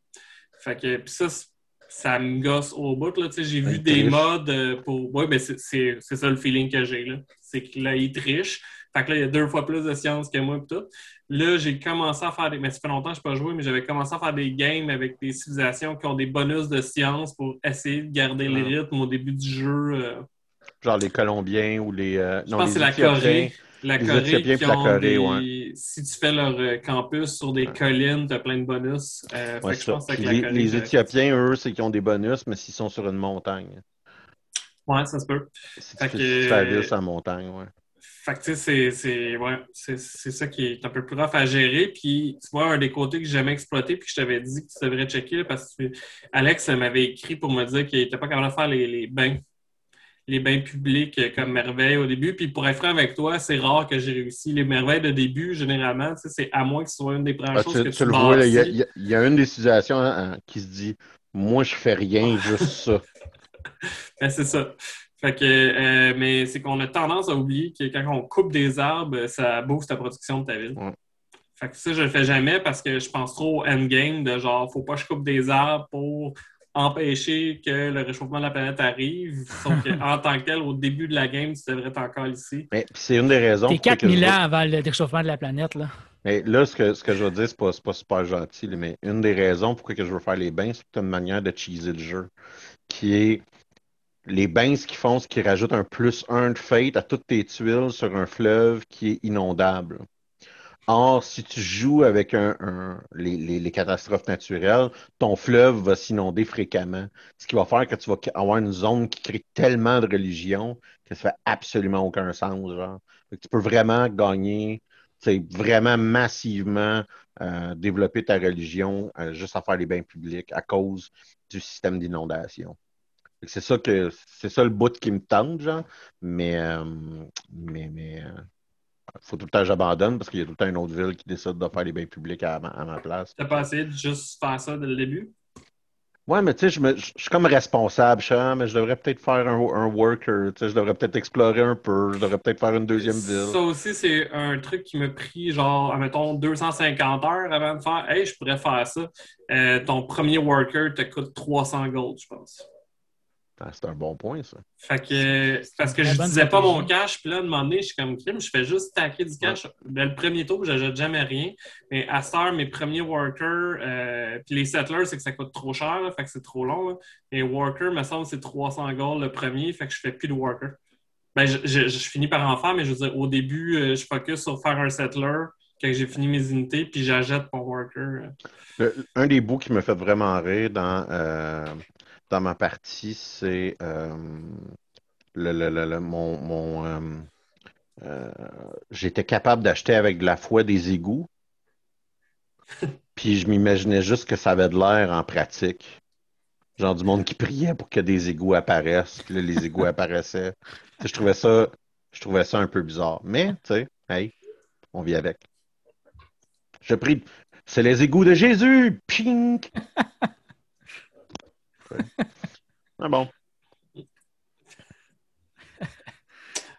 Fait que, puis ça, c'est- ça me gosse au bout. J'ai vu des triche. modes euh, pour. Oui, mais c'est ça le feeling que j'ai. C'est que là, il triche. Fait que là, il y a deux fois plus de science que moi. pis tout. Là, j'ai commencé à faire des. Mais ça fait longtemps que je n'ai pas joué, mais j'avais commencé à faire des games avec des civilisations qui ont des bonus de science pour essayer de garder les Ouais. rythmes au début du jeu. euh. Genre les Colombiens ou les. euh, Je non, pense que c'est la. Corée. La Corée qui ont Corée, des... ouais. Si tu fais leur euh, campus sur des Ouais. collines, tu as plein de bonus. Euh, fait que je pense que les, la Corée les que- Éthiopiens, eux, c'est qu'ils ont des bonus, mais s'ils sont sur une montagne. Ouais, ça se peut. Si Fait tu que- fais sur la montagne, ouais. Fait que, tu sais, c'est- c'est ouais, c'est- c'est ça qui est un peu plus rough à gérer. Puis, tu vois, un des côtés que j'ai jamais exploité, puis que je t'avais dit que tu devrais checker, là, parce que Alex m'avait écrit pour me dire qu'il n'était pas capable de faire les, les bains. Les bains publics euh, comme merveille au début. Puis, pour être franc avec toi, c'est rare que j'ai réussi. Les merveilles de début, généralement, c'est à moins que ce soit une des premières Ah, choses tu, que tu tu le vois, il y, a- y y une des situations hein, qui se dit Moi, je fais rien, (laughs) juste ça. Ben, c'est ça. Fait que, euh, mais c'est qu'on a tendance à oublier que quand on coupe des arbres, ça booste la production de ta ville. Ouais. Fait que ça, je le fais jamais parce que je pense trop au endgame de genre, faut pas que je coupe des arbres pour empêcher que le réchauffement de la planète arrive. Sauf qu'en (laughs) tant que tel, au début de la game, tu devrais être encore ici. Mais c'est une des raisons. Que 4000 je ans avant le réchauffement de la planète. Là. Mais là, ce que, ce que je veux dire, c'est pas, c'est pas super gentil, mais une des raisons pourquoi que je veux faire les bains, c'est une manière de cheeser le jeu. Qui est les bains, ce qu'ils font, c'est qu'ils rajoutent un plus un de fate à toutes tes tuiles sur un fleuve qui est inondable. Or, si tu joues avec un, un- les, les- les catastrophes naturelles, ton fleuve va s'inonder fréquemment. Ce qui va faire que tu vas avoir une zone qui crée tellement de religion que ça fait absolument aucun sens. Genre. Tu peux vraiment gagner. vraiment massivement euh, développer ta religion euh, juste à faire les bains publics à cause du système d'inondation. C'est ça que c'est ça le bout qui me tente, genre, mais, euh, mais, mais faut tout le temps que j'abandonne parce qu'il y a tout le temps une autre ville qui décide de faire les bains publics à, à ma place. T'as pas essayé de juste faire ça dès le début? Ouais, mais tu sais, je, je, suis comme responsable, je, mais je devrais peut-être faire un, un worker, tu sais, je devrais peut-être explorer un peu, je devrais peut-être faire une deuxième ville. Ça aussi, c'est un truc qui m'a pris, genre, mettons, 250 heures avant de faire, hey, je pourrais faire ça. Euh, ton premier worker te coûte 300 gold, je pense. Ah, c'est un bon point, ça. Fait que, parce que je disais pas mon cash, puis là, à un moment donné, je suis comme crime, je fais juste taquer du cash. Ben, le premier tour, je n'achète jamais rien. Mais à ce mes premiers workers, euh, puis les settlers, c'est que ça coûte trop cher, fait que c'est trop long. Les workers, me semble, c'est 300 gold le premier, fait que je fais plus de workers. Ben, je, je, finis par en faire, mais je veux dire, au début, euh, je focus sur faire un settler quand j'ai fini mes unités, puis j'achète mon worker. un des bouts qui me fait vraiment rire dans. Euh dans ma partie, c'est euh, le, mon, euh, euh, j'étais capable d'acheter avec de la foi des égouts. Puis je m'imaginais juste que ça avait de l'air en pratique. Genre du monde qui priait pour que des égouts apparaissent. Puis là, les égouts apparaissaient. je trouvais ça. Je trouvais ça un peu bizarre. Mais, tu sais, hey, on vit avec. Je prie. C'est les égouts de Jésus! Pink! Ah bon.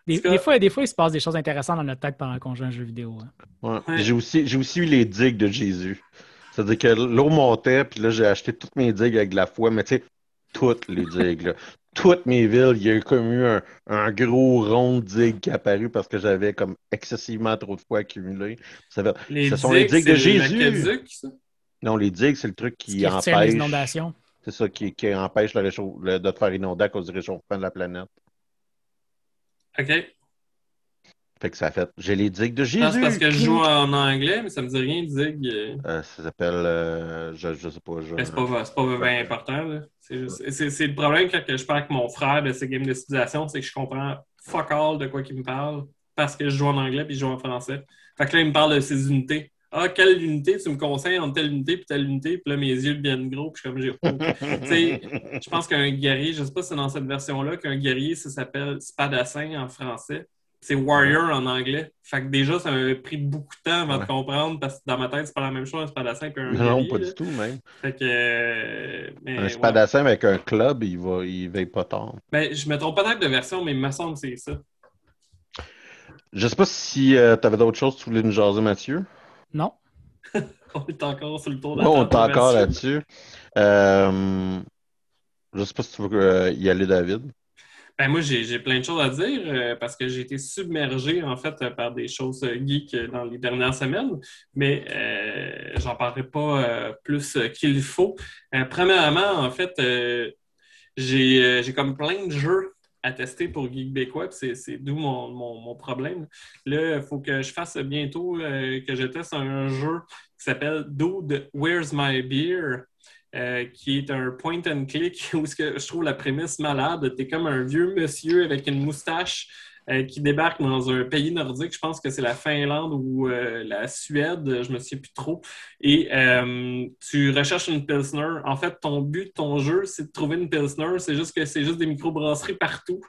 Des, fois, des fois, il se passe des choses intéressantes dans notre tête pendant qu'on joue un jeu vidéo. Hein. J'ai aussi, j'ai aussi eu les digues de Jésus. C'est-à-dire que l'eau montait, puis là, j'ai acheté toutes mes digues avec de la foi, mais tu sais, toutes les digues. Toutes mes villes, il y a comme eu un, gros rond de digues qui est apparu parce que j'avais comme excessivement trop de foi accumulé. Ça ce sont les digues de Jésus. non, les digues, c'est le truc qui, qui empêche. l'inondation. C'est ça qui, empêche le de te faire inonder à cause du réchauffement de la planète. OK. Fait que ça fait. J'ai les digues de Jésus. C'est parce que je joue en anglais, mais ça me dit rien, digue. Euh, ça s'appelle. Euh, je, je sais pas. Je... C'est pas, pas vraiment important. C'est le problème quand je parle avec mon frère de ces games de civilisation, c'est que je comprends fuck all de quoi qu'il me parle parce que je joue en anglais puis je joue en français. Fait que là, il me parle de ses unités. Ah, quelle unité? Tu me conseilles entre telle unité et telle unité? Puis là, mes yeux deviennent gros, puis je suis comme j'ai. (laughs) je pense qu'un guerrier, je ne sais pas si c'est dans cette version-là, qu'un guerrier, ça s'appelle spadassin en français. C'est warrior en anglais. Fait que déjà, ça m'a pris beaucoup de temps avant de comprendre parce que dans ma tête, c'est pas la même chose un spadassin qu'un guerrier. Non, pas du tout, même. Fait que. un spadassin avec un club, il va, il veille pas tard. Ben, je me trompe peut-être de version, mais il me semble que c'est ça. Je sais pas si euh, tu avais d'autres choses que tu voulais nous jaser, Mathieu? Non. (laughs) on est encore sur le tour de la On est encore là-dessus. Euh, je ne sais pas si tu veux euh, y aller, David. Ben moi, j'ai plein de choses à dire euh, parce que j'ai été submergé en fait par des choses geeks dans les dernières semaines, mais j'en parlerai pas plus qu'il faut. premièrement, en fait, j'ai comme plein de jeux à tester pour Geek C'est d'où mon, problème. Là, il faut que je fasse bientôt euh, que je teste un jeu qui s'appelle Dude, Where's My Beer? Euh, qui est un point and click (laughs) où je trouve la prémisse malade. Tu es comme un vieux monsieur avec une moustache euh, qui débarque dans un pays nordique. Je pense que c'est la Finlande ou euh, la Suède, je me souviens plus trop. Et euh, tu recherches une Pilsner. En fait, ton but ton jeu, c'est de trouver une Pilsner. C'est juste que c'est juste des microbrasseries partout.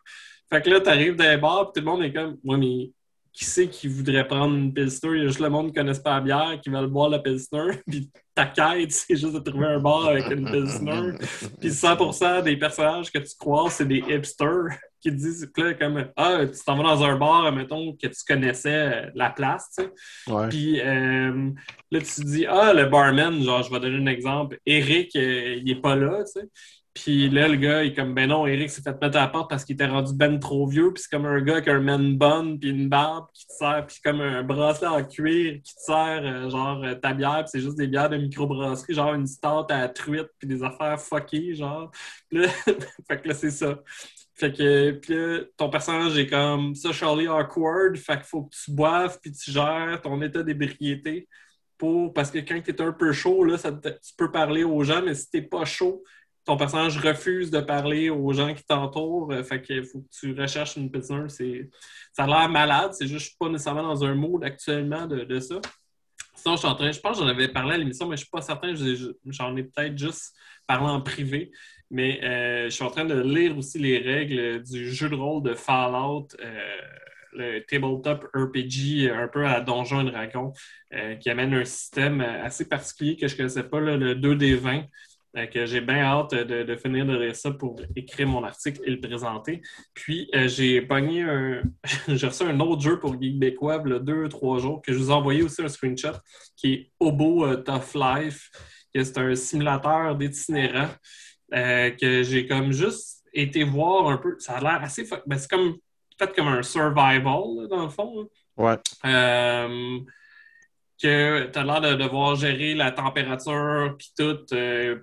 Fait que là, tu arrives dans les bars, tout le monde est comme, ouais, mais qui sait qui voudrait prendre une Pilsner? Il y a juste le monde qui ne connaisse pas la bière, qui veut boire la Pilsner. (laughs) Puis ta quête, c'est juste de trouver un bar avec une Pilsner. Puis 100% des personnages que tu crois, c'est des hipsters qui te disent là, comme Ah, tu t'en vas dans un bar, mettons, que tu connaissais la place, tu sais. Puis euh, là, tu te dis Ah, le barman, genre, je vais donner un exemple. Eric, euh, il est pas là, tu sais. Puis là, le gars, il est comme, ben non, Eric s'est fait mettre à la porte parce qu'il était rendu ben trop vieux. Puis c'est comme un gars avec un man bun, puis une barbe qui te sert, puis comme un bracelet en cuir qui te sert, euh, genre, ta bière, puis c'est juste des bières de microbrasserie, genre une stout à la truite, puis des affaires fuckées, genre. (laughs) là, fait que là, c'est ça. Fait que, puis ton personnage est comme socially awkward, fait qu'il faut que tu boives, puis tu gères ton état d'ébriété. Pour, parce que quand tu es un peu chaud, là, ça tu peux parler aux gens, mais si t'es pas chaud, ton personnage refuse de parler aux gens qui t'entourent. Euh, fait qu'il faut que tu recherches une prisoner. Ça a l'air malade. C'est juste je suis pas nécessairement dans un mood actuellement de, ça. Sinon, je suis en train, je pense que j'en avais parlé à l'émission, mais je suis pas certain. J'en ai peut-être juste parlé en privé. Mais euh, je suis en train de lire aussi les règles du jeu de rôle de Fallout. Euh, le tabletop RPG un peu à Donjon et Dragon, qui amène un système assez particulier que je ne connaissais pas, le 2D20, que j'ai bien hâte de, finir de lire ça pour écrire mon article et le présenter. Puis euh, j'ai pogné un. (laughs) j'ai reçu un autre jeu pour y a deux, trois jours, que je vous ai envoyé aussi un screenshot, qui est Obo euh, Tough Life, qui est un simulateur d'itinérant euh, que j'ai comme juste été voir un peu. Ça a l'air assez. Ben, c'est comme fait comme un survival, dans le fond. Ouais que tu as l'air de devoir gérer la température, puis tout. Euh,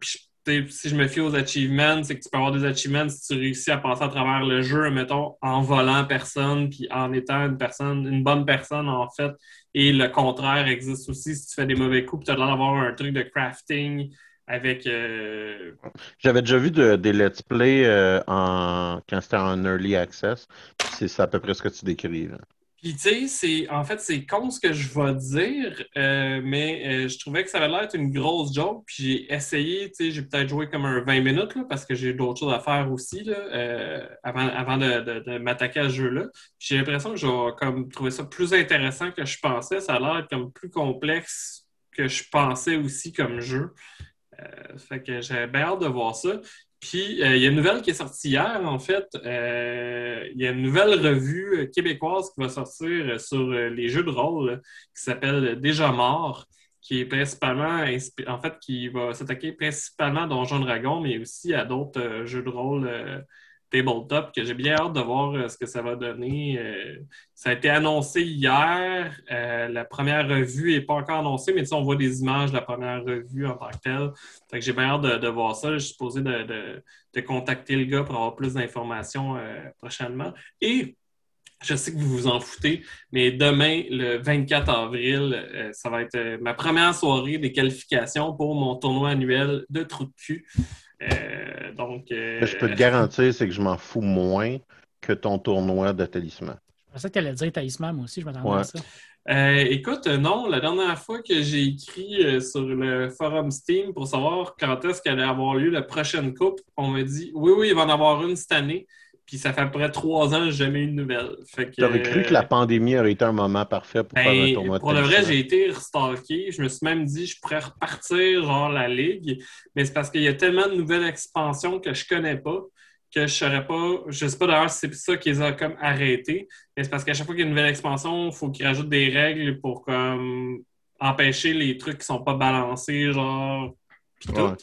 si je me fie aux achievements, c'est que tu peux avoir des achievements si tu réussis à passer à travers le jeu, mettons, en volant personne, puis en étant une personne, une bonne personne, en fait. Et le contraire existe aussi si tu fais des mauvais coups, tu as l'air d'avoir un truc de crafting avec. Euh, J'avais déjà vu des let's play euh, en... quand c'était en early access. C'est à peu près ce que tu décris. Puis, tu sais, en fait, c'est con ce que je vais dire, euh, mais je trouvais que ça avait l'air d'être une grosse joke. Puis, j'ai essayé, tu sais, j'ai peut-être joué comme un 20 minutes, là, parce que j'ai d'autres choses à faire aussi, là, avant, avant de, m'attaquer à ce jeu-là. J'ai l'impression que j'ai comme trouvé ça plus intéressant que je pensais. Ça a l'air comme plus complexe que je pensais aussi comme jeu. Fait que j'avais bien hâte de voir ça. Puis, euh, il y a une nouvelle qui est sortie hier, en fait. Euh, il y a une nouvelle revue québécoise qui va sortir sur les jeux de rôle qui s'appelle Déjà mort, qui est principalement, en fait, qui va s'attaquer principalement à Donjon Dragon, mais aussi à d'autres euh, jeux de rôle tabletop que j'ai bien hâte de voir euh, ce que ça va donner. Euh, ça a été annoncé hier. Euh, la première revue n'est pas encore annoncée, mais on voit des images de la première revue en tant que telle. Fait j'ai bien hâte de, voir ça. Je suis supposé de, contacter le gars pour avoir plus d'informations prochainement. Et je sais que vous vous en foutez, mais demain, le 24 avril, ça va être ma première soirée des qualifications pour mon tournoi annuel de trou de cul. Euh, donc, euh, je peux te garantir, c'est que je m'en fous moins que ton tournoi de talisman. Je pensais que tu allais dire talisman, moi aussi, je m'attendais à ça. Euh, écoute, non, la dernière fois que j'ai écrit sur le forum Steam pour savoir quand est-ce qu'allait avoir lieu la prochaine coupe, on m'a dit oui, oui, il va en avoir une cette année. Puis ça fait à peu près trois ans que jamais eu de nouvelles. Tu aurais cru que la pandémie aurait été un moment parfait pour faire un ben, tournoi Pour le vrai, j'ai été restalké. Je me suis même dit je pourrais repartir genre la ligue. Mais c'est parce qu'il y a tellement de nouvelles expansions que je connais pas que je ne pas. Je sais pas d'ailleurs si c'est ça qu'ils ont comme arrêté. Mais c'est parce qu'à chaque fois qu'il y a une nouvelle expansion, il faut qu'ils rajoutent des règles pour comme empêcher les trucs qui sont pas balancés, genre. Tout.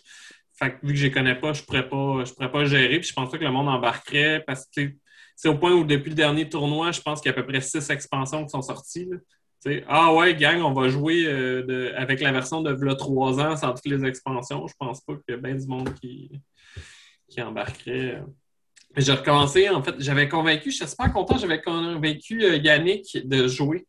Fait que vu que je les connais pas, je pourrais pas, pourrais pas gérer. Puis je pense pas que le monde embarquerait parce que c'est au point où depuis le dernier tournoi, je pense qu'il y a à peu près six expansions qui sont sorties. Ah ouais, gang, on va jouer euh, avec la version de V'là 3 ans sans toutes les expansions. Je pense pas qu'il y a bien du monde qui, qui embarquerait. J'ai recommencé, en fait, j'avais convaincu, je suis super content, j'avais convaincu euh, Yannick de jouer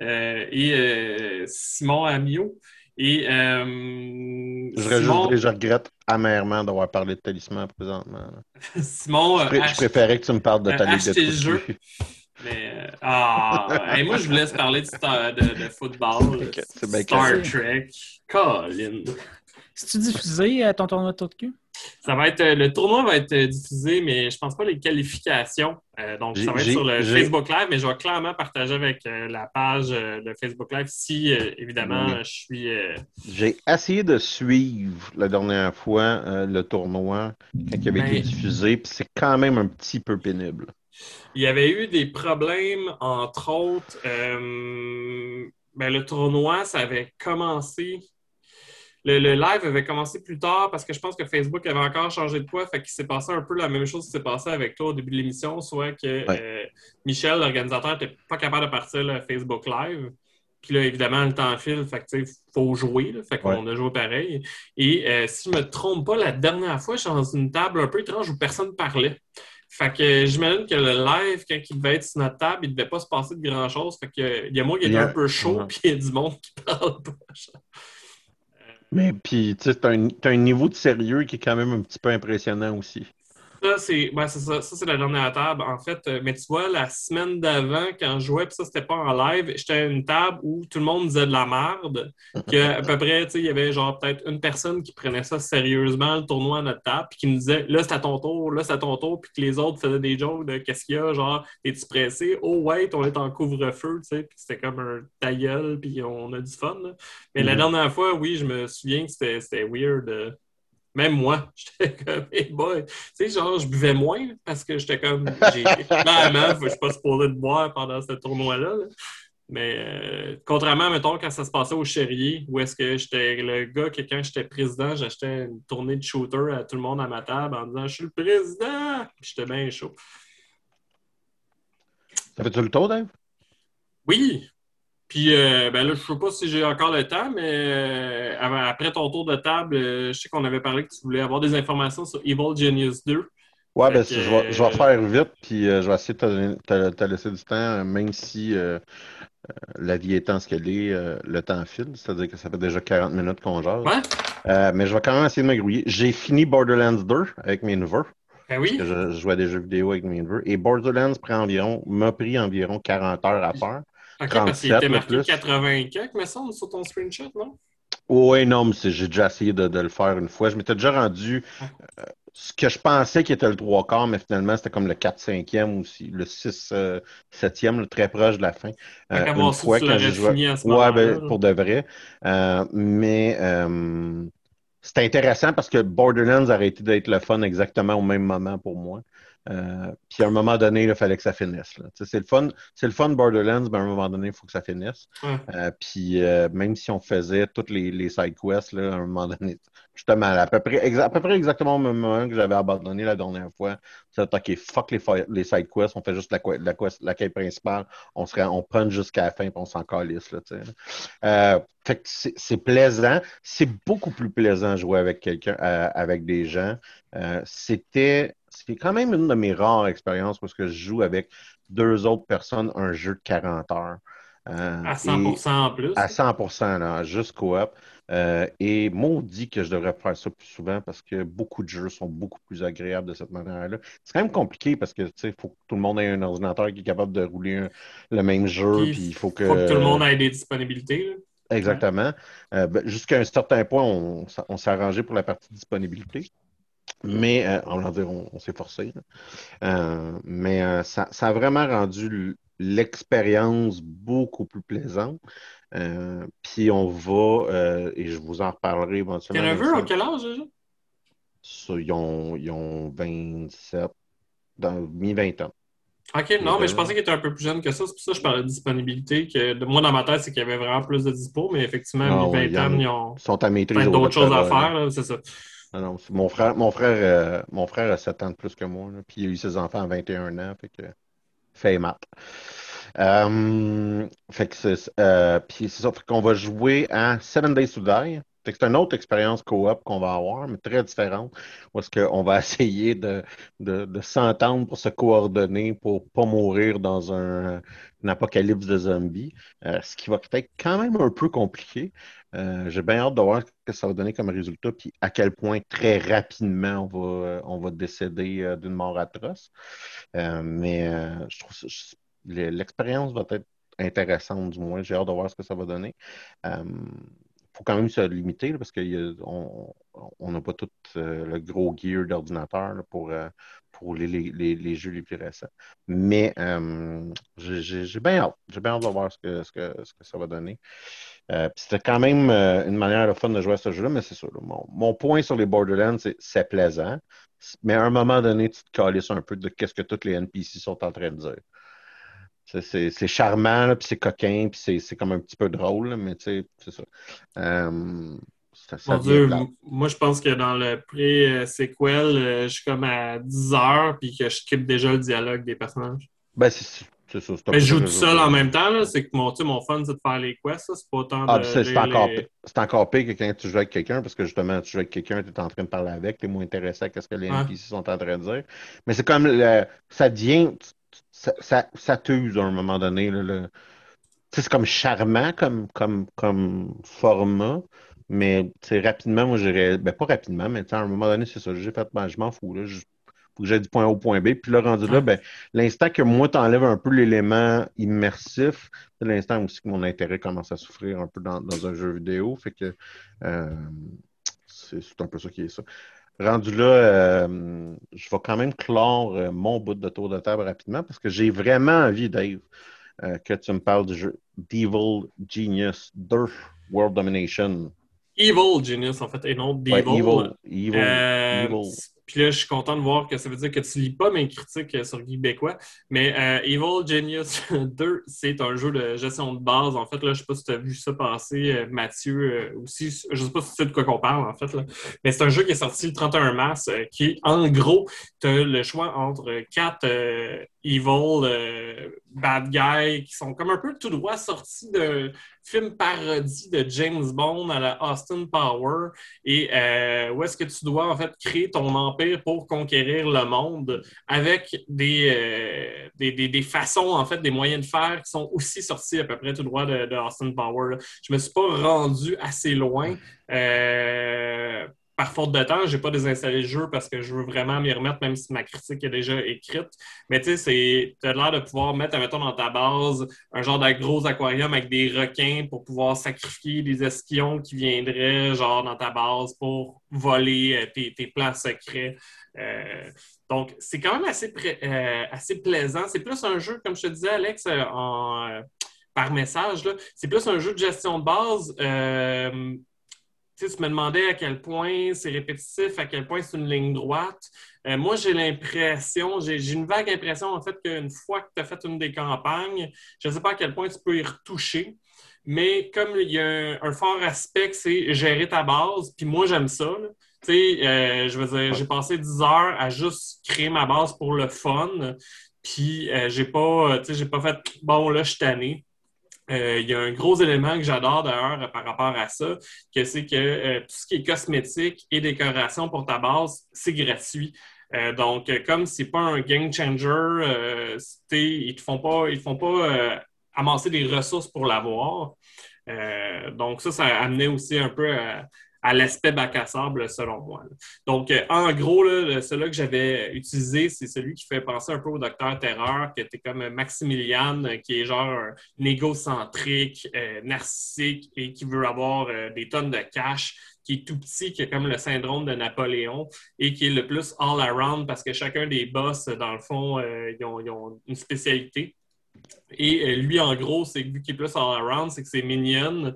euh, et Simon Amio. Et euh, je, regrette amèrement d'avoir parlé de talisman présentement. (laughs) Simon, je, euh, préférais que tu me parles de ta ligue de le jeu. (laughs) Mais euh, ah, moi je vous laisse parler de, de, football, Star Trek, Colin. Si tu diffusé ton tournoi de tour de cul? Ça va être, euh, le tournoi va être euh, diffusé, mais je pense pas les qualifications. Euh, donc, ça va être sur le Facebook Live, mais je vais clairement partager avec la page de Facebook Live si, évidemment, je suis. J'ai essayé de suivre la dernière fois le tournoi quand il avait été ben, diffusé, puis c'est quand même un petit peu pénible. Il y avait eu des problèmes, entre autres. Ben, le tournoi, ça avait commencé le, live avait commencé plus tard parce que je pense que Facebook avait encore changé de quoi. Fait qu'il s'est passé un peu la même chose qui s'est passé avec toi au début de l'émission, soit que euh, Michel, l'organisateur, n'était pas capable de partir le Facebook Live. Puis là, évidemment, le temps file, fait que, faut jouer. fait qu'on a joué pareil. Et euh, si je me trompe pas, la dernière fois, je suis dans une table un peu étrange où personne parlait. Fait que j'imagine que le live, quand il devait être sur notre table, il ne devait pas se passer de grand-chose. Fait que il y a moi qui est un peu chaud, puis il y a du monde qui (laughs) parle pas. Mais puis, tu sais, t'as un, un niveau de sérieux qui est quand même un petit peu impressionnant aussi. Ça, c'est ben, c'est ça. Ça, c'est la dernière table. En fait, euh, mais tu vois, la semaine d'avant, quand je jouais, puis ça, c'était pas en live, j'étais à une table où tout le monde disait de la merde. Que, à peu près, tu sais, il y avait genre peut-être une personne qui prenait ça sérieusement, le tournoi à notre table, puis qui me disait là, c'est à ton tour, là, c'est à ton tour, puis que les autres faisaient des jokes de qu'est-ce qu'il y a, genre, es-tu pressé? Oh, wait, on est en couvre-feu, tu sais, puis c'était comme un ta gueule, puis on a du fun. là. Mais la Mhm. dernière fois, oui, je me souviens que c'était c'était weird. Même moi, (laughs) j'étais comme, hey boy. Tu sais, genre, je buvais moins parce que j'étais comme, clairement, (laughs) que je suis pas supposé de boire pendant ce tournoi-là. là. Mais euh, contrairement, mettons, quand ça se passait au Chérier, où est-ce que j'étais le gars que quand j'étais président, j'achetais une tournée de shooter à tout le monde à ma table en disant, je suis le président. J'étais bien chaud. Ça fait-tu le tour, Dave? Oui. Puis, euh, ben là, je sais pas si j'ai encore le temps, mais euh, après ton tour de table, euh, je sais qu'on avait parlé que tu voulais avoir des informations sur Evil Genius 2. Ouais, ben, je, vais, je vais faire vite, puis je vais essayer de te, donner- te- te laisser du temps, même si la vie étant ce qu'elle est, le temps file, c'est-à-dire que ça fait déjà 40 minutes qu'on jase. Ouais? Mais je vais quand même essayer de me grouiller. J'ai fini Borderlands 2 avec mes neveux, Ben parce oui. que je, je jouais à des jeux vidéo avec mes neveux, et Borderlands prend environ, m'a pris environ 40 heures à faire. OK, parce qu'il 37, était marqué plus. 80 quelques, me semble, sur ton screenshot, non? Oui, non, mais j'ai déjà essayé de, de le faire une fois. Je m'étais déjà rendu euh, ce que je pensais qui était le trois quarts, mais finalement, c'était comme le 4-5e ou le 6-7e, le très proche de la fin. Euh, une fois j'ai joué. fini à ce Ouais, moment-là. ben, pour de vrai. Euh, mais euh, c'était intéressant parce que Borderlands a arrêté d'être le fun exactement au même moment pour moi. Euh, puis à un moment donné, il fallait que ça finisse. C'est le fun, c'est le fun Borderlands, mais à un moment donné, il faut que ça finisse. Euh, puis euh, même si on faisait toutes les, les side quests, là, à un moment donné, justement, à peu près, à peu près exactement au même moment que j'avais abandonné la dernière fois, c'est OK, fuck les, side quests, on fait juste la, que- la, quest- la quête principale, on, se on punch jusqu'à la fin, puis on s'en calisse. Là. Euh, fait que c'est c'est plaisant. C'est beaucoup plus plaisant de jouer avec quelqu'un, euh, avec des gens. Euh, C'était, c'est quand même une de mes rares expériences parce que je joue avec deux autres personnes un jeu de 40 heures. Euh, À et- 100% en plus. à 100 là, juste coop. Euh, et maudit que je devrais faire ça plus souvent parce que beaucoup de jeux sont beaucoup plus agréables de cette manière-là. C'est quand même compliqué parce que, tu sais, il faut que tout le monde ait un ordinateur qui est capable de rouler un- le même jeu, Puis, il faut que... Faut que tout le monde ait des disponibilités. là. Exactement. Euh, ben, jusqu'à un certain point, on s'est arrangé pour la partie disponibilité. Mais, euh, on va dire, on, on s'est forcé. Euh, mais euh, ça, ça a vraiment rendu l'expérience beaucoup plus plaisante. Euh, puis on va, et je vous en reparlerai Tes éventuellement. neveux Vincent. ont quel âge déjà? Ils, ont, ils ont 27, dans mi-20 ans. OK, non, mais je pensais qu'il était un peu plus jeune que ça. C'est pour ça que je parlais de disponibilité. Que, de- moi, dans ma tête, c'est qu'il y avait vraiment plus de dispo, mais effectivement, Ah à ouais, 20 il y en ans, a. ils ont Ils sont à maîtrise plein au d'autres choses à faire. C'est ça. Non, mon frère, mon frère, euh, mon frère a 7 ans de plus que moi, puis il a eu ses enfants à 21 ans, fait que fait maths. Euh, fait que c'est euh, puis c'est ça, fait qu'on va jouer à Seven Days to Die. Fait que c'est une autre expérience coop qu'on va avoir, mais très différente, où est-ce qu'on va (laughs) essayer de, de, de s'entendre pour se coordonner pour pas mourir dans un, un apocalypse de zombies, euh, ce qui va être quand même un peu compliqué. Euh, j'ai bien hâte de voir ce que ça va donner comme résultat, puis à quel point très rapidement on va, euh, on va décéder euh, d'une mort atroce. Mais je trouve le- l'expérience va être intéressante, du moins. J'ai hâte de voir ce que ça va donner. Il faut quand même se limiter parce qu'on n'a pas tout le gros gear d'ordinateur pour, pour les, les- les- jeux les plus récents. Mais j'ai bien hâte. J'ai bien hâte de voir ce que, ce que, ce que ça va donner. Euh, c'était quand même euh, une manière de fun de jouer à ce jeu-là, mais c'est ça. là, mon, mon point sur les Borderlands, c'est c'est plaisant. Mais à un moment donné, tu te calisses un peu de qu'est-ce que tous les NPC sont en train de dire. C'est- C'est c'est charmant, puis c'est coquin, puis c'est- c'est comme un petit peu drôle, là, mais tu sais, c'est ça. Euh, ça, ça Mon Dieu, m- moi, je pense que dans le pré-séquel, euh, je suis comme à 10 heures, puis que je skippe déjà le dialogue des personnages. Ben, c'est c'est ça. Mais je joue tout seul en même temps, là. C'est que mon, mon fun, c'est de faire les quests. C'est pas autant Ah, de c'est encore, pire- c'est encore pire que quand tu joues avec quelqu'un, parce que justement, tu joues avec quelqu'un, tu es en train de parler avec, tu es moins intéressé à ce que les Ouais. NPC sont en train de dire. Mais c'est comme, le- ça devient, ça, ça, ça t'use à un moment donné. le- c'est comme charmant comme, comme, comme format, Mais rapidement, moi, j'irais. Ben, pas rapidement, mais à un moment donné, c'est ça. J'ai fait, ben, je m'en fous. Là. Faut que j'aille du point A au point B. Puis là, rendu là, ben, l'instant que moi, tu enlèves un peu l'élément immersif, c'est l'instant aussi que mon intérêt commence à souffrir un peu dans, un jeu vidéo. Fait que euh, c'est un peu ça qui est ça. Rendu là, euh, je vais quand même clore euh, mon bout de tour de table rapidement parce que j'ai vraiment envie, Dave, que tu me parles du jeu Devil Genius Dirt World Domination. Evil Genius, en fait, et non Devil. evil, evil. Puis là, je suis content de voir que ça veut dire que tu lis pas mes critiques euh, sur Québécois. Mais euh, Evil Genius (laughs) 2, c'est un jeu de gestion de base. En fait, là, je sais pas si tu as vu ça passer, euh, Mathieu, aussi. Je sais pas si tu sais de quoi qu'on parle, en fait. Mais c'est un jeu qui est sorti le 31 mars, qui, en gros, tu as le choix entre quatre evil bad guys qui sont comme un peu tout droit sortis de film parodie de James Bond à la Austin Power. Et où est-ce que tu dois, en fait, créer ton pour conquérir le monde avec des, euh, des, façons, en fait, des moyens de faire qui sont aussi sortis à peu près tout droit de, Austin Power. Je me suis pas rendu assez loin. Euh, par faute de temps, je n'ai pas désinstallé le jeu parce que je veux vraiment m'y remettre, même si ma critique est déjà écrite. Mais tu sais, tu as l'air de pouvoir mettre, mettons, dans ta base un genre de gros aquarium avec des requins pour pouvoir sacrifier des espions qui viendraient, genre, dans ta base pour voler euh, tes, tes, plans secrets. Euh, donc, c'est quand même assez, euh, assez plaisant. C'est plus un jeu, comme je te disais, Alex, par message. C'est plus un jeu de gestion de base tu me demandais à quel point c'est répétitif, à quel point c'est une ligne droite. Euh, moi, j'ai l'impression, j'ai une vague impression, en fait, qu'une fois que tu as fait une des campagnes, je ne sais pas à quel point tu peux y retoucher, mais comme il y a un, fort aspect, c'est gérer ta base, puis moi, j'aime ça. Tu sais, euh, je j'ai passé 10 heures à juste créer ma base pour le fun, puis euh, j'ai pas, pas fait, bon, là, je suis tanné euh, il y a un gros élément que j'adore d'ailleurs par rapport à ça, que c'est que euh, tout ce qui est cosmétique et décoration pour ta base, c'est gratuit. Euh, donc, comme c'est pas un game changer, ils ne font pas, ils font pas amasser des ressources pour l'avoir. donc, ça, ça amenait aussi un peu à, à l'aspect bac à sable, selon moi. Donc, euh, en gros, celui que j'avais utilisé, c'est celui qui fait penser un peu au Docteur Terreur, qui était comme Maximilian, euh, qui est genre un euh, narcissique et qui veut avoir des tonnes de cash qui est tout petit, qui a comme le syndrome de Napoléon et qui est le plus all-around parce que chacun des boss, dans le fond, ils, ont, une spécialité. Et lui, en gros, c'est vu qu'il est plus all-around, c'est que ses minions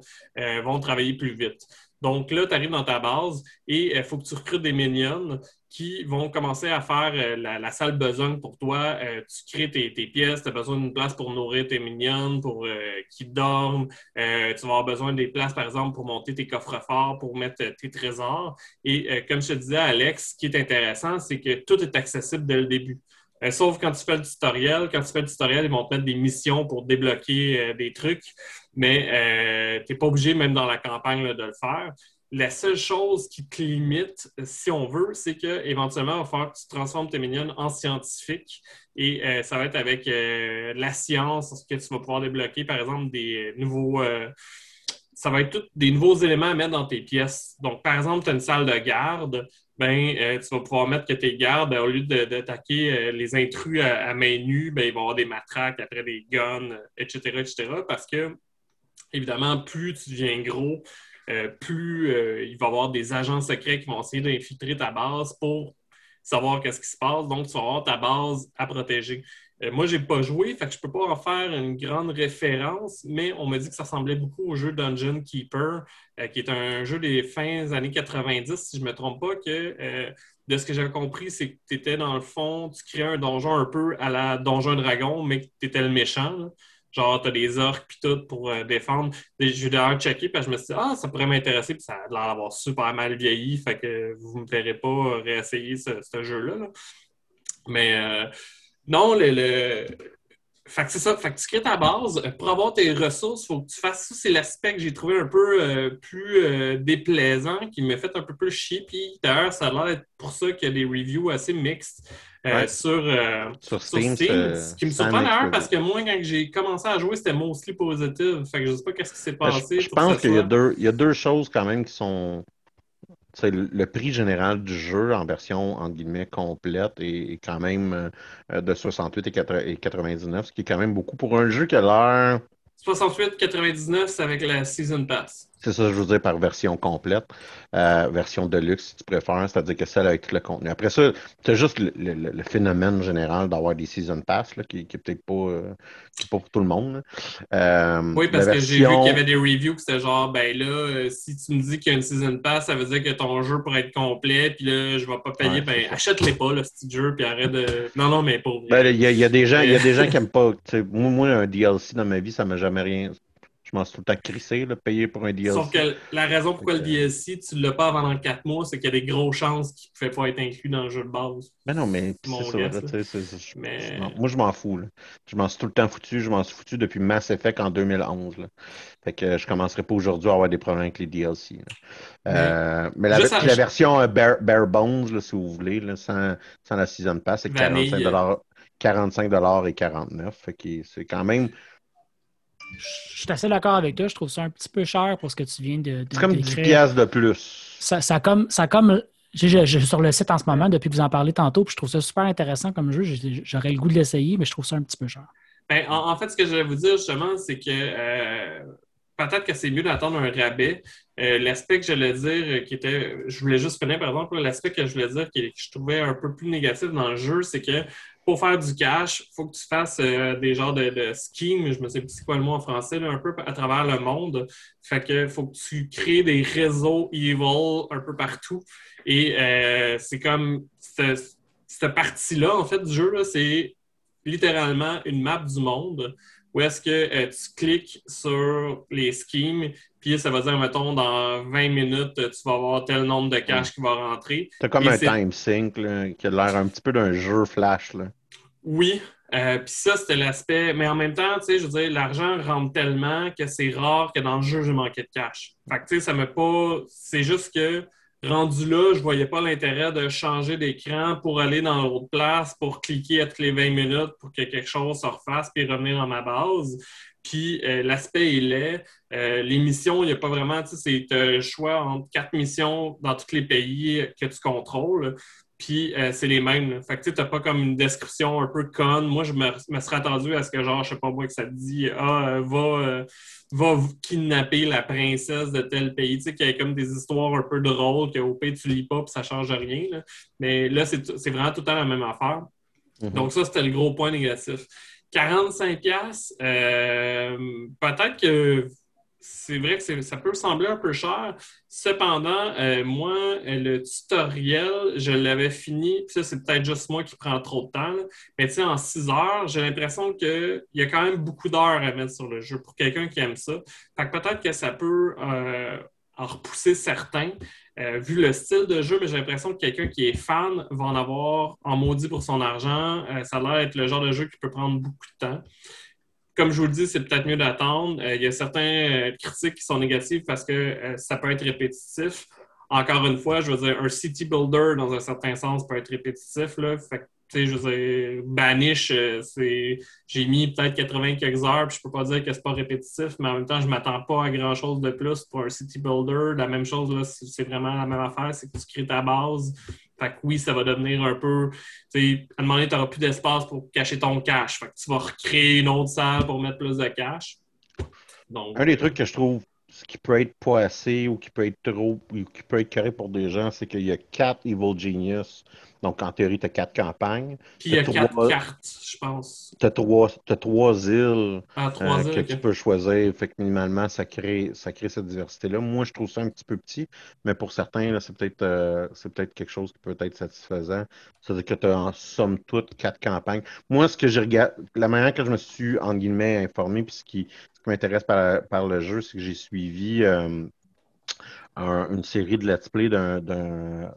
vont travailler plus vite. Donc là, tu arrives dans ta base et il euh, faut que tu recrutes des minions qui vont commencer à faire euh, la, salle besogne pour toi. Euh, tu crées tes, pièces, tu as besoin d'une place pour nourrir tes minions, pour qu'ils dorment. tu vas avoir besoin des places, par exemple, pour monter tes coffres forts, pour mettre tes trésors. Et comme je te disais, Alex, ce qui est intéressant, c'est que tout est accessible dès le début. sauf quand tu fais le tutoriel. Quand tu fais le tutoriel, ils vont te mettre des missions pour débloquer des trucs mais euh, tu n'es pas obligé, même dans la campagne, de le faire. La seule chose qui te limite, si on veut, c'est qu'éventuellement, il va falloir que tu transformes tes minions en scientifiques. Et euh, ça va être avec euh, la science que tu vas pouvoir débloquer, par exemple, des nouveaux. ça va être des nouveaux éléments à mettre dans tes pièces. Donc, par exemple, tu as une salle de garde ben, tu vas pouvoir mettre que tes gardes, au lieu d'attaquer les intrus à, main nue, ben, ils vont avoir des matraques, après des guns, etc., etc., parce que évidemment, plus tu deviens gros, euh, plus euh, il va y avoir des agents secrets qui vont essayer d'infiltrer ta base pour savoir qu'est-ce qui se passe. Donc, tu vas avoir ta base à protéger. Euh, moi, je n'ai pas joué, je ne peux pas en faire une grande référence, mais on m'a dit que ça ressemblait beaucoup au jeu Dungeon Keeper, qui est un jeu des fins années 90, si je ne me trompe pas, que de ce que j'ai compris, c'est que tu étais dans le fond, tu créais un donjon un peu à la Donjon Dragon, mais que tu étais le méchant. Genre, t'as des orques puis tout pour euh, défendre. Je vais d'ailleurs checker, parce que je me suis dit, ah, ça pourrait m'intéresser, puis ça a l'air d'avoir super mal vieilli, fait que vous me verrez pas réessayer ce, jeu-là. Mais euh, non, le, fait que c'est ça. Fait que tu crées ta base. Euh, pour avoir tes ressources, il faut que tu fasses ça. C'est l'aspect que j'ai trouvé un peu euh, plus euh, déplaisant, qui m'a fait un peu plus chier. Puis d'ailleurs, ça a l'air d'être pour ça qu'il y a des reviews assez mixtes sur, sur, Steam. ce qui me surprend d'ailleurs parce que moi, quand j'ai commencé à jouer, c'était mostly positif. Fait que je sais pas qu'est-ce qui s'est ben, passé. Je, pense qu'il y, y, a deux choses quand même qui sont c'est le prix général du jeu en version guillemets complète est, quand même euh, de 68 et 99, ce qui est quand même beaucoup pour un jeu qui a l'air 68,99, c'est avec la Season Pass. C'est ça, je veux dire, par version complète, euh, version de luxe, si tu préfères, c'est-à-dire que celle avec tout le contenu. Après ça, tu as juste le, phénomène général d'avoir des Season Pass, là, qui, qui est peut-être pas, euh, pour tout le monde. Euh, oui, parce que j'ai vu qu'il y avait des reviews qui c'était genre, ben là, si tu me dis qu'il y a une Season Pass, ça veut dire que ton jeu pourrait être complet, puis là, je vais pas payer, ben achète-les pas, le petit jeu, puis arrête de. (laughs) Non, non, mais pour. Ben, il y, y, a des gens, il y a des gens (laughs) qui aiment pas. Moi, moi, un DLC dans ma vie, ça m'a jamais rien je m'en suis tout le temps crissé, là, payer pour un DLC. Sauf que la raison pourquoi le DLC, tu ne l'as pas pendant 4 mois, c'est qu'il y a des grosses chances qu'il ne pouvait pas être inclus dans le jeu de base. Mais non, mais c'est ça. Moi, je m'en fous. Je m'en suis tout le temps foutu. Je m'en suis foutu depuis Mass Effect en 2011. Là. Fait que je ne commencerai pas aujourd'hui à avoir des problèmes avec les DLC. Euh, mais, la, version euh, bare, Bones, si vous voulez, sans, sans, la Season Pass, c'est 45, 45 et 49. Fait que c'est quand même je suis assez d'accord avec toi. Je trouve ça un petit peu cher pour ce que tu viens de. c'est comme 10 piastres de plus. Ça, ça comme. Ça comme je, suis sur le site en ce moment depuis que vous en parlez tantôt, puis je trouve ça super intéressant comme jeu. J'aurais le goût de l'essayer, mais je trouve ça un petit peu cher. Ben, en, fait, ce que je vais vous dire justement, c'est que euh, peut-être que c'est mieux d'attendre un rabais. Euh, l'aspect que je voulais dire, euh, qui était, je voulais juste finir par exemple, l'aspect que je voulais dire, que je trouvais un peu plus négatif dans le jeu, c'est que pour faire du cash, il faut que tu fasses euh, des genres de, de schemes, je me sais plus c'est quoi le mot en français, un peu à travers le monde. Fait que faut que tu crées des réseaux evil un peu partout. Et euh, c'est comme cette, cette partie-là, en fait, du jeu, c'est littéralement une map du monde où est-ce que euh, tu cliques sur les schemes, puis ça va dire, mettons, dans 20 minutes, tu vas avoir tel nombre de cash qui va rentrer. C'est comme un time sync qui a l'air un petit peu d'un jeu flash. Là. Oui. Euh, puis ça, c'était l'aspect. Mais en même temps, tu sais, je veux dire, l'argent rentre tellement que c'est rare que dans le jeu, j'ai manqué de cash. Fait que, tu sais, ça me pas. C'est juste que rendu là, je voyais pas l'intérêt de changer d'écran pour aller dans l'autre place, pour cliquer à toutes les 20 minutes pour que quelque chose se refasse puis revenir dans ma base. Puis euh, l'aspect il est, euh, les missions, il n'y a pas vraiment, tu sais, c'est un choix entre quatre missions dans tous les pays que tu contrôles. Puis euh, c'est les mêmes. Fait que tu n'as pas comme une description un peu conne. Moi, je me, serais attendu à ce que, genre, je sais pas moi, que ça te dit Ah, va va kidnapper la princesse de tel pays. Tu sais, qu'il y a comme des histoires un peu drôles qu'au pays, tu lis pas puis ça change rien. Mais là, c'est vraiment tout le temps la même affaire. Mm-hmm. Donc, ça, c'était le gros point négatif. 45 euh, peut-être que c'est vrai que ça peut sembler un peu cher. Cependant, euh, moi, le tutoriel, je l'avais fini. Ça, c'est peut-être juste moi qui prends trop de temps. Mais tu sais, en 6 heures, j'ai l'impression qu'il y a quand même beaucoup d'heures à mettre sur le jeu pour quelqu'un qui aime ça. Peut-être que ça peut euh, en repousser certains. Euh, vu le style de jeu, mais j'ai l'impression que quelqu'un qui est fan va en avoir en maudit pour son argent. ça a l'air d'être le genre de jeu qui peut prendre beaucoup de temps comme je vous le dis, c'est peut-être mieux d'attendre. Euh, il y a certains euh, critiques qui sont négatives parce que euh, ça peut être répétitif. Encore une fois, je veux dire, un city builder, dans un certain sens, peut être répétitif. Là. Fait sais, je veux dire, Banish, c'est... j'ai mis peut-être 80 quelques heures, puis je peux pas dire que c'est pas répétitif, mais en même temps, je m'attends pas à grand-chose de plus pour un city builder. La même chose, là, c'est vraiment la même affaire, c'est que tu crées ta base, fait que oui, ça va devenir un peu. À un moment donné, tu n'auras plus d'espace pour cacher ton cash. Fait que tu vas recréer une autre salle pour mettre plus de cash. un des trucs que je trouve qui peut être pas assez ou qui peut être trop ou qui peut être carré pour des gens, c'est qu'il y a quatre Evil Genius donc, en théorie, tu as quatre campagnes. Puis il y a quatre cartes, je pense. Tu as trois, trois îles, ah, euh, que tu peux choisir. Fait que minimalement, ça crée, ça crée cette diversité-là. Moi, je trouve ça un petit peu petit, mais pour certains, c'est peut-être euh, peut quelque chose qui peut être satisfaisant. C'est-à-dire que tu as en somme toute quatre campagnes. Moi, ce que j'ai regardé, la manière que je me suis, en guillemets, informé, puis ce qui, m'intéresse par, par, le jeu, c'est que j'ai suivi. Euh, une série de let's play d'un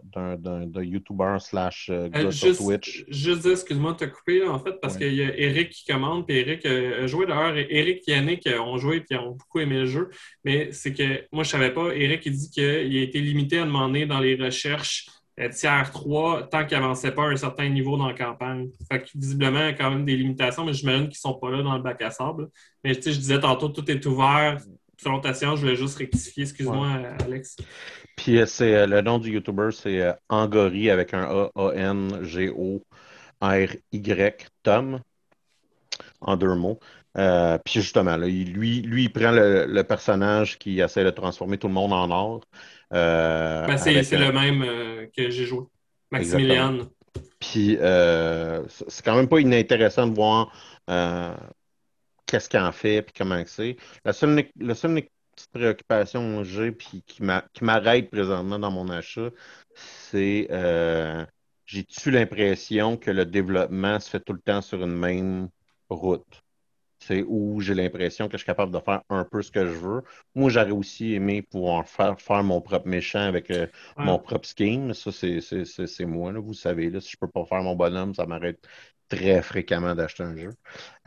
YouTuber slash euh, euh juste, Twitch. Juste excuse-moi de te couper, en fait, parce qu'il y a Eric qui commande, puis Eric euh, a joué d'ailleurs. Eric et Yannick ont joué, puis ont beaucoup aimé le jeu. Mais c'est que moi, je savais pas. Eric, il dit qu'il a été limité à demander dans les recherches tiers 3 tant qu'il n'avançait pas à un certain niveau dans la campagne. Fait que visiblement, il y a quand même des limitations, mais j'imagine qu'ils ne sont pas là dans le bac à sable. Mais je disais tantôt, tout est ouvert selon ta je voulais juste rectifier. Excuse-moi, Alex. Puis euh, c'est euh, le nom du YouTuber, c'est euh, Angori avec un A-A-N-G-O-R-Y, Tom, en deux mots. puis justement, lui, lui, il prend le, personnage qui essaie de transformer tout le monde en or. Ben, c'est le même que j'ai joué. Maximilian. Puis c'est quand même pas inintéressant de voir qu'est-ce qu'il en fait, puis comment c'est. La seule, la seule préoccupation que j'ai, puis qui m'arrête présentement dans mon achat, c'est euh, j'ai-tu l'impression que le développement se fait tout le temps sur une même route? C'est où j'ai l'impression que je suis capable de faire un peu ce que je veux. Moi, j'aurais aussi aimé pouvoir faire, faire mon propre méchant avec euh, mon propre scheme. Ça, c'est moi, là, vous savez. Là, si je peux pas faire mon bonhomme, ça m'arrête très fréquemment d'acheter un jeu.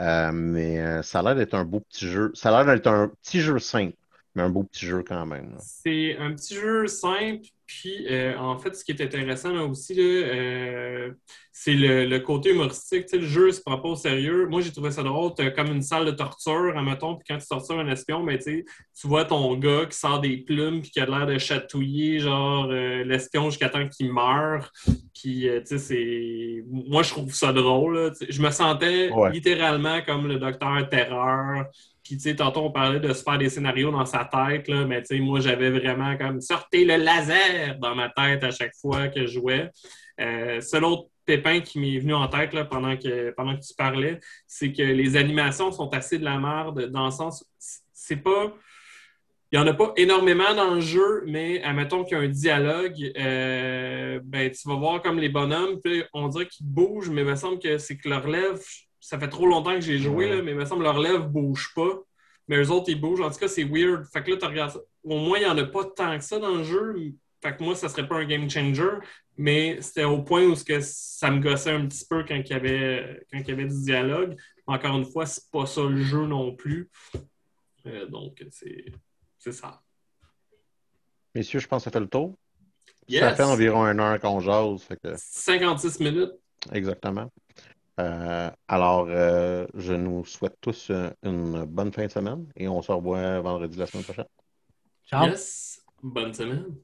Euh, mais euh, ça a l'air d'être un beau petit jeu. Ça a l'air d'être un petit jeu simple, mais un beau petit jeu quand même. C'est un petit jeu simple, puis, euh, en fait, ce qui est intéressant là aussi, euh, c'est le, côté humoristique. le jeu se prend pas au sérieux. Moi, j'ai trouvé ça drôle. Tu comme une salle de torture, admettons, puis quand tu tortures un espion, ben, tu vois ton gars qui sort des plumes puis qui a l'air de chatouiller, genre, euh, l'espion jusqu'à temps qu'il meure. Puis, tu sais, c'est... Moi, je trouve ça drôle. je me sentais littéralement comme le docteur Terreur puis, tu sais, tantôt, on parlait de se faire des scénarios dans sa tête, là, mais tu sais, moi, j'avais vraiment comme sortez le laser dans ma tête à chaque fois que je jouais. Euh, seul autre pépin qui m'est venu en tête là, pendant, que, pendant que tu parlais, c'est que les animations sont assez de la merde dans le sens, c'est pas. Il n'y en a pas énormément dans le jeu, mais admettons qu'il y a un dialogue, euh, ben, tu vas voir comme les bonhommes, puis on dirait qu'ils bougent, mais il me semble que c'est que leur lèvre ça fait trop longtemps que j'ai joué, là, mais il me semble que leur lèvre ne bouge pas. Mais eux autres, ils bougent. En tout cas, c'est weird. Fait que là, tu regardes ça. Au moins, il n'y en a pas tant que ça dans le jeu. Fait que moi, ça serait pas un game changer. Mais c'était au point où que ça me gossait un petit peu quand il y avait, quand il y avait du dialogue. Encore une fois, c'est pas ça le jeu non plus. Euh, donc, c'est ça. Messieurs, je pense que ça fait le tour. Ça fait environ une heure qu'on jase. Fait que... 56 minutes. Exactement. Euh, alors, euh, je nous souhaite tous une bonne fin de semaine et on se revoit vendredi la semaine prochaine. Ciao. Yes. Bonne semaine.